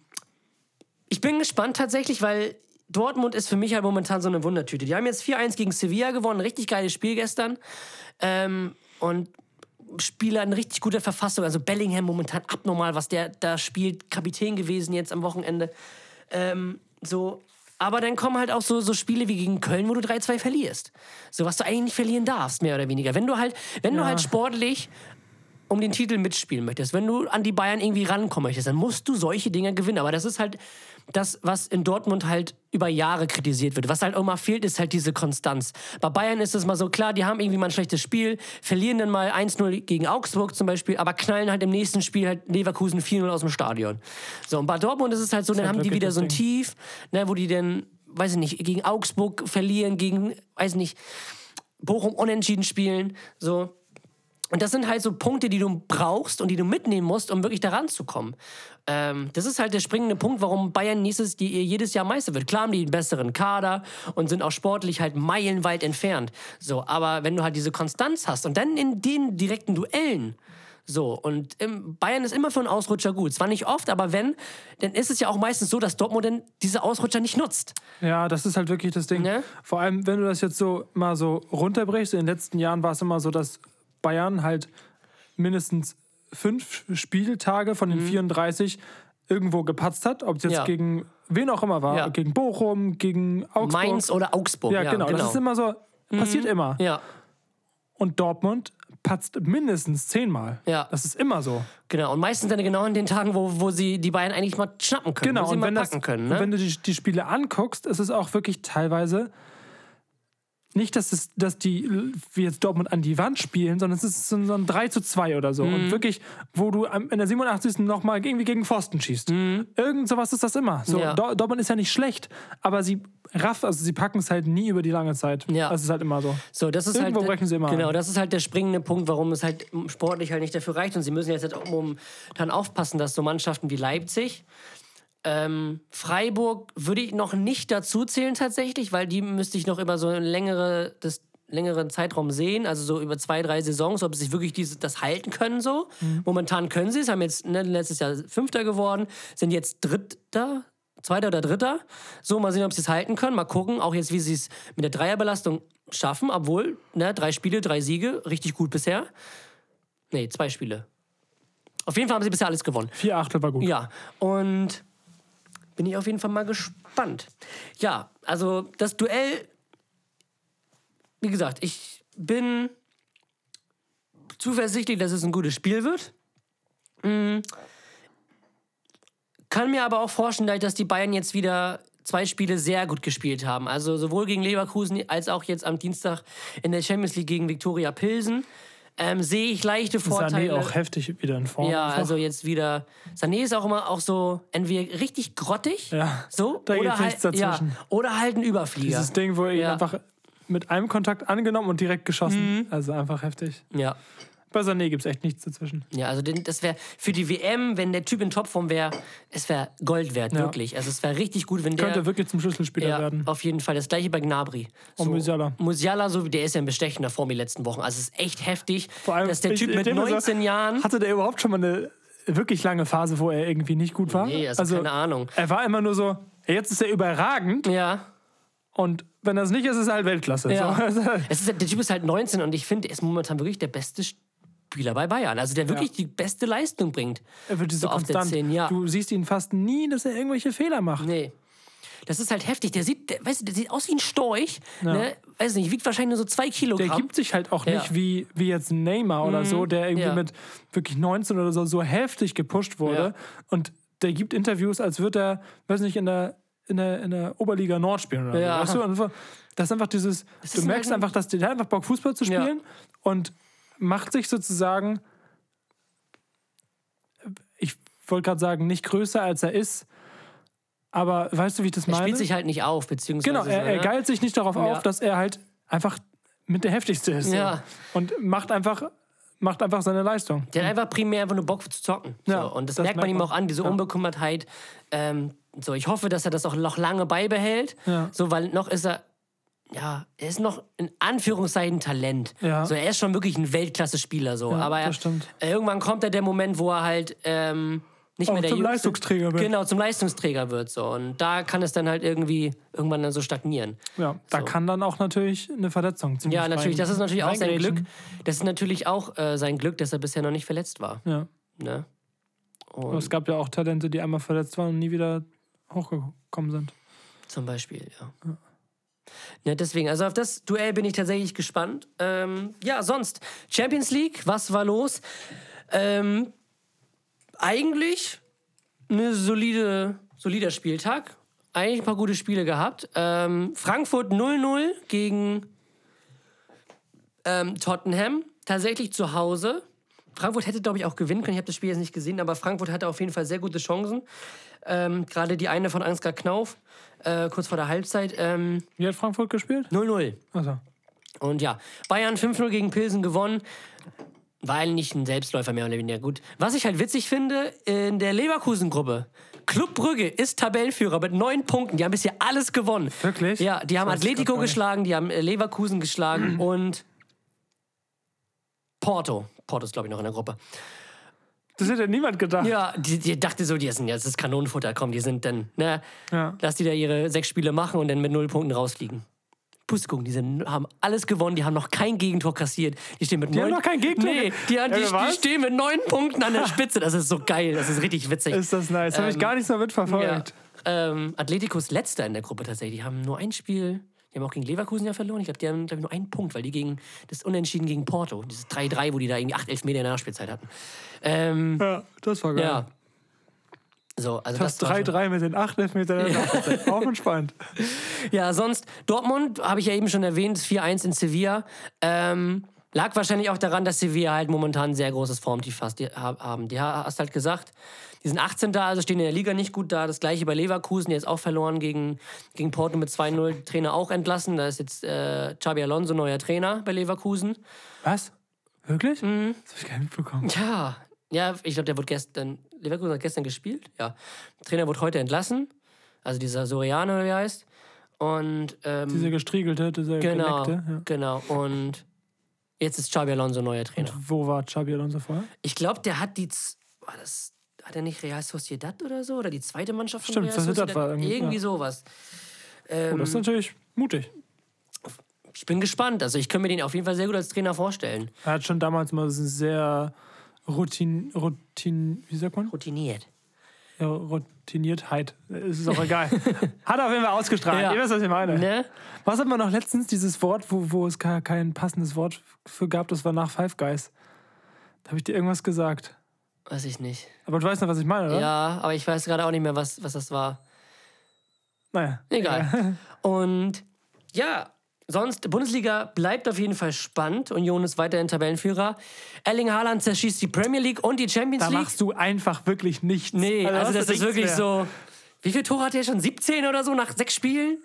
ich bin gespannt tatsächlich, weil Dortmund ist für mich halt momentan so eine Wundertüte. Die haben jetzt 4-1 gegen Sevilla gewonnen, richtig geiles Spiel gestern. Ähm, und Spieler in richtig guter Verfassung. Also Bellingham momentan abnormal, was der da spielt. Kapitän gewesen jetzt am Wochenende. Ähm, so. Aber dann kommen halt auch so, so Spiele wie gegen Köln, wo du 3-2 verlierst. So was du eigentlich nicht verlieren darfst, mehr oder weniger. Wenn du halt, wenn du halt sportlich um den Titel mitspielen möchtest, wenn du an die Bayern irgendwie rankommen möchtest, dann musst du solche Dinge gewinnen. Aber das ist halt das, was in Dortmund halt über Jahre kritisiert wird. Was halt auch mal fehlt, ist halt diese Konstanz. Bei Bayern ist es mal so klar, die haben irgendwie mal ein schlechtes Spiel, verlieren dann mal 1-0 gegen Augsburg zum Beispiel, aber knallen halt im nächsten Spiel halt Leverkusen 4-0 aus dem Stadion. So, und bei Dortmund ist es halt so, dann halt haben die wieder so ein. Tief, ne, wo die dann, weiß ich nicht, gegen Augsburg verlieren, gegen, weiß ich nicht, Bochum unentschieden spielen, so. Und das sind halt so Punkte, die du brauchst und die du mitnehmen musst, um wirklich da ranzukommen. Ähm, das ist halt der springende Punkt, warum Bayern nächstes, die, jedes Jahr Meister wird. Klar haben die einen besseren Kader und sind auch sportlich halt meilenweit entfernt. So, aber wenn du halt diese Konstanz hast und dann in den direkten Duellen, so, und ähm, Bayern ist immer für einen Ausrutscher gut. Zwar nicht oft, aber wenn, dann ist es ja auch meistens so, dass Dortmund dann diese Ausrutscher nicht nutzt. Ja, das ist halt wirklich das Ding. Ne? Vor allem, wenn du das jetzt so mal so runterbrichst, in den letzten Jahren war es immer so, dass Bayern halt mindestens fünf Spieltage von den 34 irgendwo gepatzt hat. Ob es jetzt Mhm. Ja. gegen wen auch immer war. Ja. Gegen Bochum, gegen Augsburg. Mainz oder Augsburg. ja, genau. Das ist immer so, passiert immer. ja. Und Dortmund patzt mindestens zehnmal. Ja. Das ist immer so. Genau, und meistens dann genau in den Tagen, wo, wo sie die Bayern eigentlich mal schnappen können, Genau, wo sie und mal wenn, das, packen können. und Ne? wenn du die, die Spiele anguckst, ist es auch wirklich teilweise nicht, dass, es, dass die wie jetzt Dortmund an die Wand spielen, sondern es ist so ein, so ein 3 zu 2 oder so. Mhm. Und wirklich, wo du in der 87. nochmal irgendwie gegen Pfosten schießt. Irgend sowas ist das immer. So, Mhm. Ja. Dor- Dortmund ist ja nicht schlecht, aber sie raff, also sie packen es halt nie über die lange Zeit. Ja. Das ist halt immer so. So, das ist Irgendwo halt, brechen sie immer Genau, an. das ist halt der springende Punkt, warum es halt sportlich halt nicht dafür reicht. Und sie müssen jetzt halt auch momentan aufpassen, dass so Mannschaften wie Leipzig, ähm, Freiburg würde ich noch nicht dazu zählen tatsächlich, weil die müsste ich noch über so einen längere, das, längeren Zeitraum sehen, also so über zwei, drei Saisons, ob sie sich wirklich diese, das halten können so. Mhm. Momentan können sie es, haben jetzt ne, letztes Jahr Fünfter geworden, sind jetzt Dritter, Zweiter oder Dritter. So, mal sehen, ob sie es halten können. Mal gucken, auch jetzt, wie sie es mit der Dreierbelastung schaffen, obwohl, ne, drei Spiele, drei Siege, richtig gut bisher. Nee, zwei Spiele. Auf jeden Fall haben sie bisher alles gewonnen. Vier Achtel war gut. Ja, und bin ich auf jeden Fall mal gespannt. Ja, also das Duell, wie gesagt, ich bin zuversichtlich, dass es ein gutes Spiel wird. Mm. Kann mir aber auch vorstellen, dass die Bayern jetzt wieder zwei Spiele sehr gut gespielt haben. Also sowohl gegen Leverkusen als auch jetzt am Dienstag in der Champions League gegen Viktoria Pilsen. Ähm, sehe ich leichte Vorteile. Sané auch heftig wieder in Form. Ja, einfach. also jetzt wieder. Sané ist auch immer auch so entweder richtig grottig, Ja, so, da oder nichts halt, ja, dazwischen. oder halt ein Überflieger. Dieses Ding, wo er ihn Ja. einfach mit einem Kontakt angenommen und direkt geschossen. Also einfach heftig. Ja. Bei Sané gibt es echt nichts dazwischen. Ja, also den, das wäre für die WM, wenn der Typ in Topform wäre, es wäre Gold wert, Ja. wirklich. Also es wäre richtig gut, wenn der. Könnte wirklich zum Schlüsselspieler ja, werden. auf jeden Fall. Das gleiche bei Gnabry. Und Musiala. Musiala, so, der ist ja in bestechender Form die letzten Wochen. Also es ist echt heftig, Vor allem, dass der Typ ich mit denke mir so, 19 Jahren. Hatte der überhaupt schon mal eine wirklich lange Phase, wo er irgendwie nicht gut war? Nee, also keine Ahnung. Er war immer nur so, jetzt ist er überragend Ja. und wenn das nicht ist, ist er halt Weltklasse. Ja. So, also, Es ist, der Typ ist halt 19 und ich finde, er ist momentan wirklich der beste Spieler bei Bayern. Also der wirklich die beste Leistung bringt. er wird So so konstant. 10, ja. Du siehst ihn fast nie, dass er irgendwelche Fehler macht. Nee. Das ist halt heftig. Der sieht, der, weißt du, der sieht aus wie ein Storch. Ne? Weiß nicht, wiegt wahrscheinlich nur so zwei Kilogramm. Der gibt sich halt auch Ja. nicht wie, wie jetzt ein Neymar oder so, der irgendwie ja. mit wirklich 19 oder so so heftig gepusht wurde. Und der gibt Interviews, als würde er, weiß nicht, in der, in der, in der Oberliga Nord spielen oder Ja. so. Weißt du? Das ist einfach dieses, du ist merkst halt ein- einfach, dass der, hat einfach Bock, Fußball zu Ja. spielen und macht sich sozusagen, ich wollte gerade sagen, nicht größer als er ist. Aber weißt du, wie ich das er meine? spielt sich halt nicht auf, beziehungsweise. Genau, er, er ne? geilt sich nicht darauf Ja. auf, dass er halt einfach mit der heftigste ist. Ja. Und macht einfach, macht einfach seine Leistung. Der hat einfach primär einfach nur Bock zu zocken. Ja, so. Und das, das merkt man ihm auch an, diese Ja. Unbekümmertheit. Ähm, so, ich hoffe, dass er das auch noch lange beibehält. Ja. So, weil noch ist er. Ja, er ist noch in Anführungszeichen Talent. Ja. So, er ist schon wirklich ein Weltklasse-Spieler. So. Ja, Aber er, irgendwann kommt er der Moment, wo er halt ähm, nicht Auch mehr der zum Jüngste- Leistungsträger wird. Genau, zum Leistungsträger wird. So. Und da kann es dann halt irgendwie irgendwann dann so stagnieren. Ja, da So. kann dann auch natürlich eine Verletzung ziemlich Ja, natürlich. Das ist natürlich auch sein Glück. Das ist natürlich auch äh, sein Glück, dass er bisher noch nicht verletzt war. Ja. Ne? Es gab ja auch Talente, die einmal verletzt waren und nie wieder hochgekommen sind. Zum Beispiel, ja. Ne, deswegen, also auf das Duell bin ich tatsächlich gespannt. Ähm, ja, sonst, Champions League, was war los? Ähm, eigentlich eine solide, solider Spieltag. Eigentlich ein paar gute Spiele gehabt. Ähm, Frankfurt 0-0 gegen ähm, Tottenham. Tatsächlich zu Hause. Frankfurt hätte, glaube ich, auch gewinnen können. Ich habe das Spiel jetzt nicht gesehen, aber Frankfurt hatte auf jeden Fall sehr gute Chancen. Ähm, Gerade die eine von Ansgar Knauf, äh, kurz vor der Halbzeit. Ähm, Wie hat Frankfurt gespielt? 0-0. Also, Und ja, Bayern 5-0 gegen Pilsen gewonnen. War eigentlich ein Selbstläufer mehr oder weniger gut. Was ich halt witzig finde, in der Leverkusen-Gruppe, Club Brügge ist Tabellenführer mit neun Punkten. Die haben bisher alles gewonnen. Wirklich? Ja, die haben Atletico nicht. geschlagen, die haben äh, Leverkusen geschlagen und Porto. Porto ist, glaube ich, noch in der Gruppe. das hätte niemand gedacht. Ja, die, die dachte so, die sind jetzt das ist Kanonenfutter, komm, die sind dann, ne, Ja. lass die da ihre sechs Spiele machen und dann mit null Punkten rausfliegen. Pustekuchen, die sind, haben alles gewonnen, die haben noch kein Gegentor kassiert. Die stehen mit Die neun, haben noch kein Gegentor Nee, die, die, Ja, die was? stehen mit neun Punkten an der Spitze. Das ist so geil, das ist richtig witzig. Ist das nice? Habe ich Ähm, gar nicht so ja. mitverfolgt. ähm, Atletico ist letzter in der Gruppe tatsächlich. Die haben nur ein Spiel, die haben auch gegen Leverkusen ja verloren. Ich glaube, die haben glaub ich, nur einen Punkt, weil die gegen das Unentschieden gegen Porto, dieses 3-3, wo die da irgendwie 8 Elfmeter in der Nachspielzeit hatten. Ähm, Ja, das war geil. ja. So, also Das das, war schon- 3-3 mit den 8 Elfmetern. Ja. Auch entspannt. Ja, sonst, Dortmund, habe ich ja eben schon erwähnt, 4-1 in Sevilla. Ähm, lag wahrscheinlich auch daran, dass Sevilla halt momentan ein sehr großes Formtief haben. Die ha- hast halt gesagt, die sind 18 da, also stehen in der Liga nicht gut da. Das gleiche bei Leverkusen, jetzt auch verloren gegen, gegen Porto mit 2-0. Trainer auch entlassen. Da ist jetzt äh, Xabi Alonso neuer Trainer bei Leverkusen. Was? Wirklich? Mhm. Das habe ich gar nicht mitbekommen. Ja, ja, ich glaube, der wurde gestern, Leverkusen hat gestern gespielt, ja. Der Trainer wurde heute entlassen, also dieser Soriano, wie er heißt. Und ähm, Dieser gestriegelte, dieser Genau, geleckte. Ja. genau. Und jetzt ist Xabi Alonso neuer Trainer. Wo war Xabi Alonso vorher? Ich glaube, der hat die. War das. Hat er nicht Real Sociedad oder so? Oder die zweite Mannschaft von Stimmt, Real Sociedad war irgendwie- irgendwie ja. sowas. Oh, Ähm, das ist natürlich mutig. ich bin gespannt. Also, ich könnte mir den auf jeden Fall sehr gut als Trainer vorstellen. Er hat schon damals mal so sehr Routine, Routine, wie sagt man? Routiniert. Ja, Routiniertheit. Es ist auch egal. Hat auf jeden Fall ausgestrahlt. Ja. Ihr wisst, was ich meine. Ne? Was hat man noch letztens, dieses Wort, wo, wo es kein passendes Wort für gab, das war nach Five Guys. Da habe ich dir irgendwas gesagt. Weiß ich nicht. Aber du weißt noch, was ich meine, oder? Ja, aber ich weiß gerade auch nicht mehr, was, was das war. Naja. Egal. Und ja, sonst, Bundesliga bleibt auf jeden Fall spannend. Union ist weiterhin Tabellenführer. Erling Haaland zerschießt die Premier League und die Champions Da League. machst du einfach wirklich nichts. Nee, da also du das ist wirklich mehr. so. Wie viele Tore hat der schon? 17 oder so nach sechs Spielen?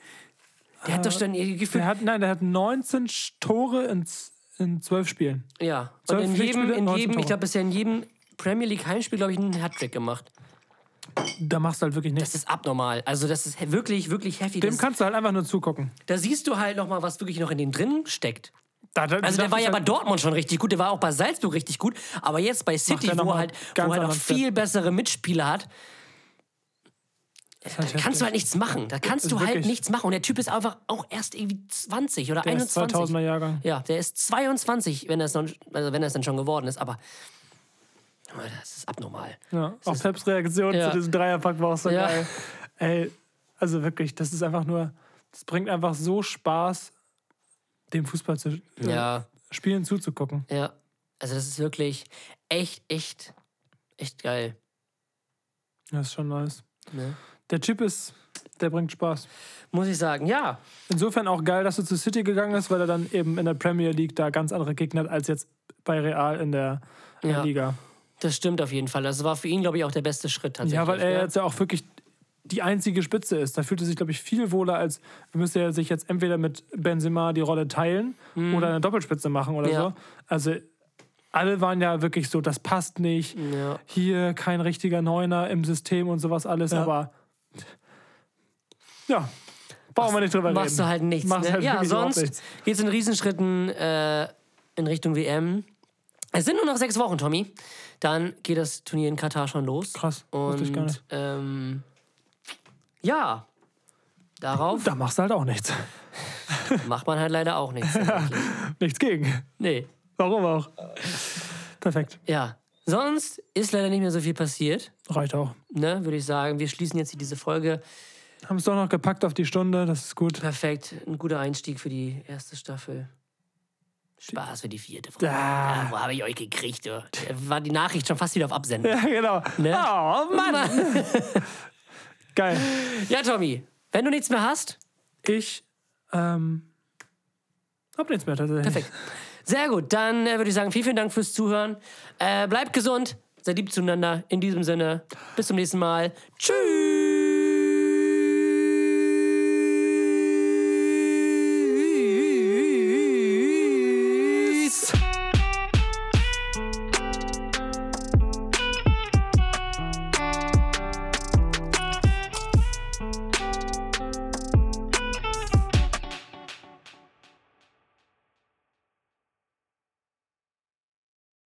Der hat doch schon irgendwie Der gefühlt. hat, nein, der hat 19 Tore in, in zwölf Spielen. Ja. Und Zwölf in jedem, in 19 jedem ich glaube, bisher in jedem Premier League Heimspiel, glaube ich, einen Hattrick gemacht. Da machst du halt wirklich Das nichts. ist abnormal. Also, das ist wirklich, wirklich heftig. Dem Das, kannst du halt einfach nur zugucken. da siehst du halt nochmal, was wirklich noch in den drin steckt. Da, da, Also, der war ja bei Dortmund schon richtig gut, der war auch bei Salzburg richtig gut. Aber jetzt bei City, wo er halt, wo er halt noch Step. viel bessere Mitspieler hat, halt da kannst du halt nichts machen. Da kannst Ist du halt nichts machen. Und der Typ ist einfach auch erst irgendwie 20 oder Der ist 21. 2000er Jahrgang. Ja, der ist 22, wenn er es, also wenn dann schon geworden ist. Aber das ist abnormal. Ja, auch Peps Reaktion Ja. zu diesem Dreierpack war auch so Ja. geil. Ey, also wirklich, das ist einfach nur, das bringt einfach so Spaß, dem Fußball zu äh, Ja, spielen zuzugucken. ja. Also das ist wirklich echt, echt, echt geil. Das ist schon nice. Ne? Der Chip ist, der bringt Spaß. Muss ich sagen, ja. Insofern auch geil, dass du zu City gegangen bist, weil er dann eben in der Premier League da ganz andere Gegner hat als jetzt bei Real in der, in der Ja. Liga. Das stimmt auf jeden Fall. Das war für ihn, glaube ich, auch der beste Schritt tatsächlich. Ja, weil er jetzt ja auch wirklich die einzige Spitze ist. Da fühlt er sich, glaube ich, viel wohler, als müsste er sich jetzt entweder mit Benzema die Rolle teilen oder eine Doppelspitze machen oder Mhm. Ja. so. Also alle waren ja wirklich so, das passt nicht. Ja. Hier kein richtiger Neuner im System und sowas alles, aber ja, brauchen wir nicht drüber Machst reden. du halt nichts. Machst ne? halt ja, sonst geht es in Riesenschritten äh, in Richtung WM. Es sind nur noch sechs Wochen, Tommy. Dann geht das Turnier in Katar schon los. Krass, Und ich gar nicht. Ähm, ja, darauf Da machst du halt auch nichts. macht man halt leider auch nichts. Nichts gegen. Nee. Warum auch? Perfekt. Ja. Sonst ist leider nicht mehr so viel passiert, Reicht auch. ne, würde ich sagen. Wir schließen jetzt hier diese Folge. Haben es doch noch gepackt auf die Stunde, das ist gut. Perfekt. Ein guter Einstieg für die erste Staffel. Spaß für die vierte Folge. Ah. Ja, wo habe ich euch gekriegt? Du? Da War die Nachricht schon fast wieder auf Absenden. Ja, genau. Ne? Oh, Mann. Geil. Ja, Tommy, wenn du nichts mehr hast, Ich ähm, hab nichts mehr tatsächlich. perfekt. Sehr gut, dann äh, würde ich sagen, vielen, vielen Dank fürs Zuhören. Äh, bleibt gesund, seid lieb zueinander. In diesem Sinne, bis zum nächsten Mal. Tschüss.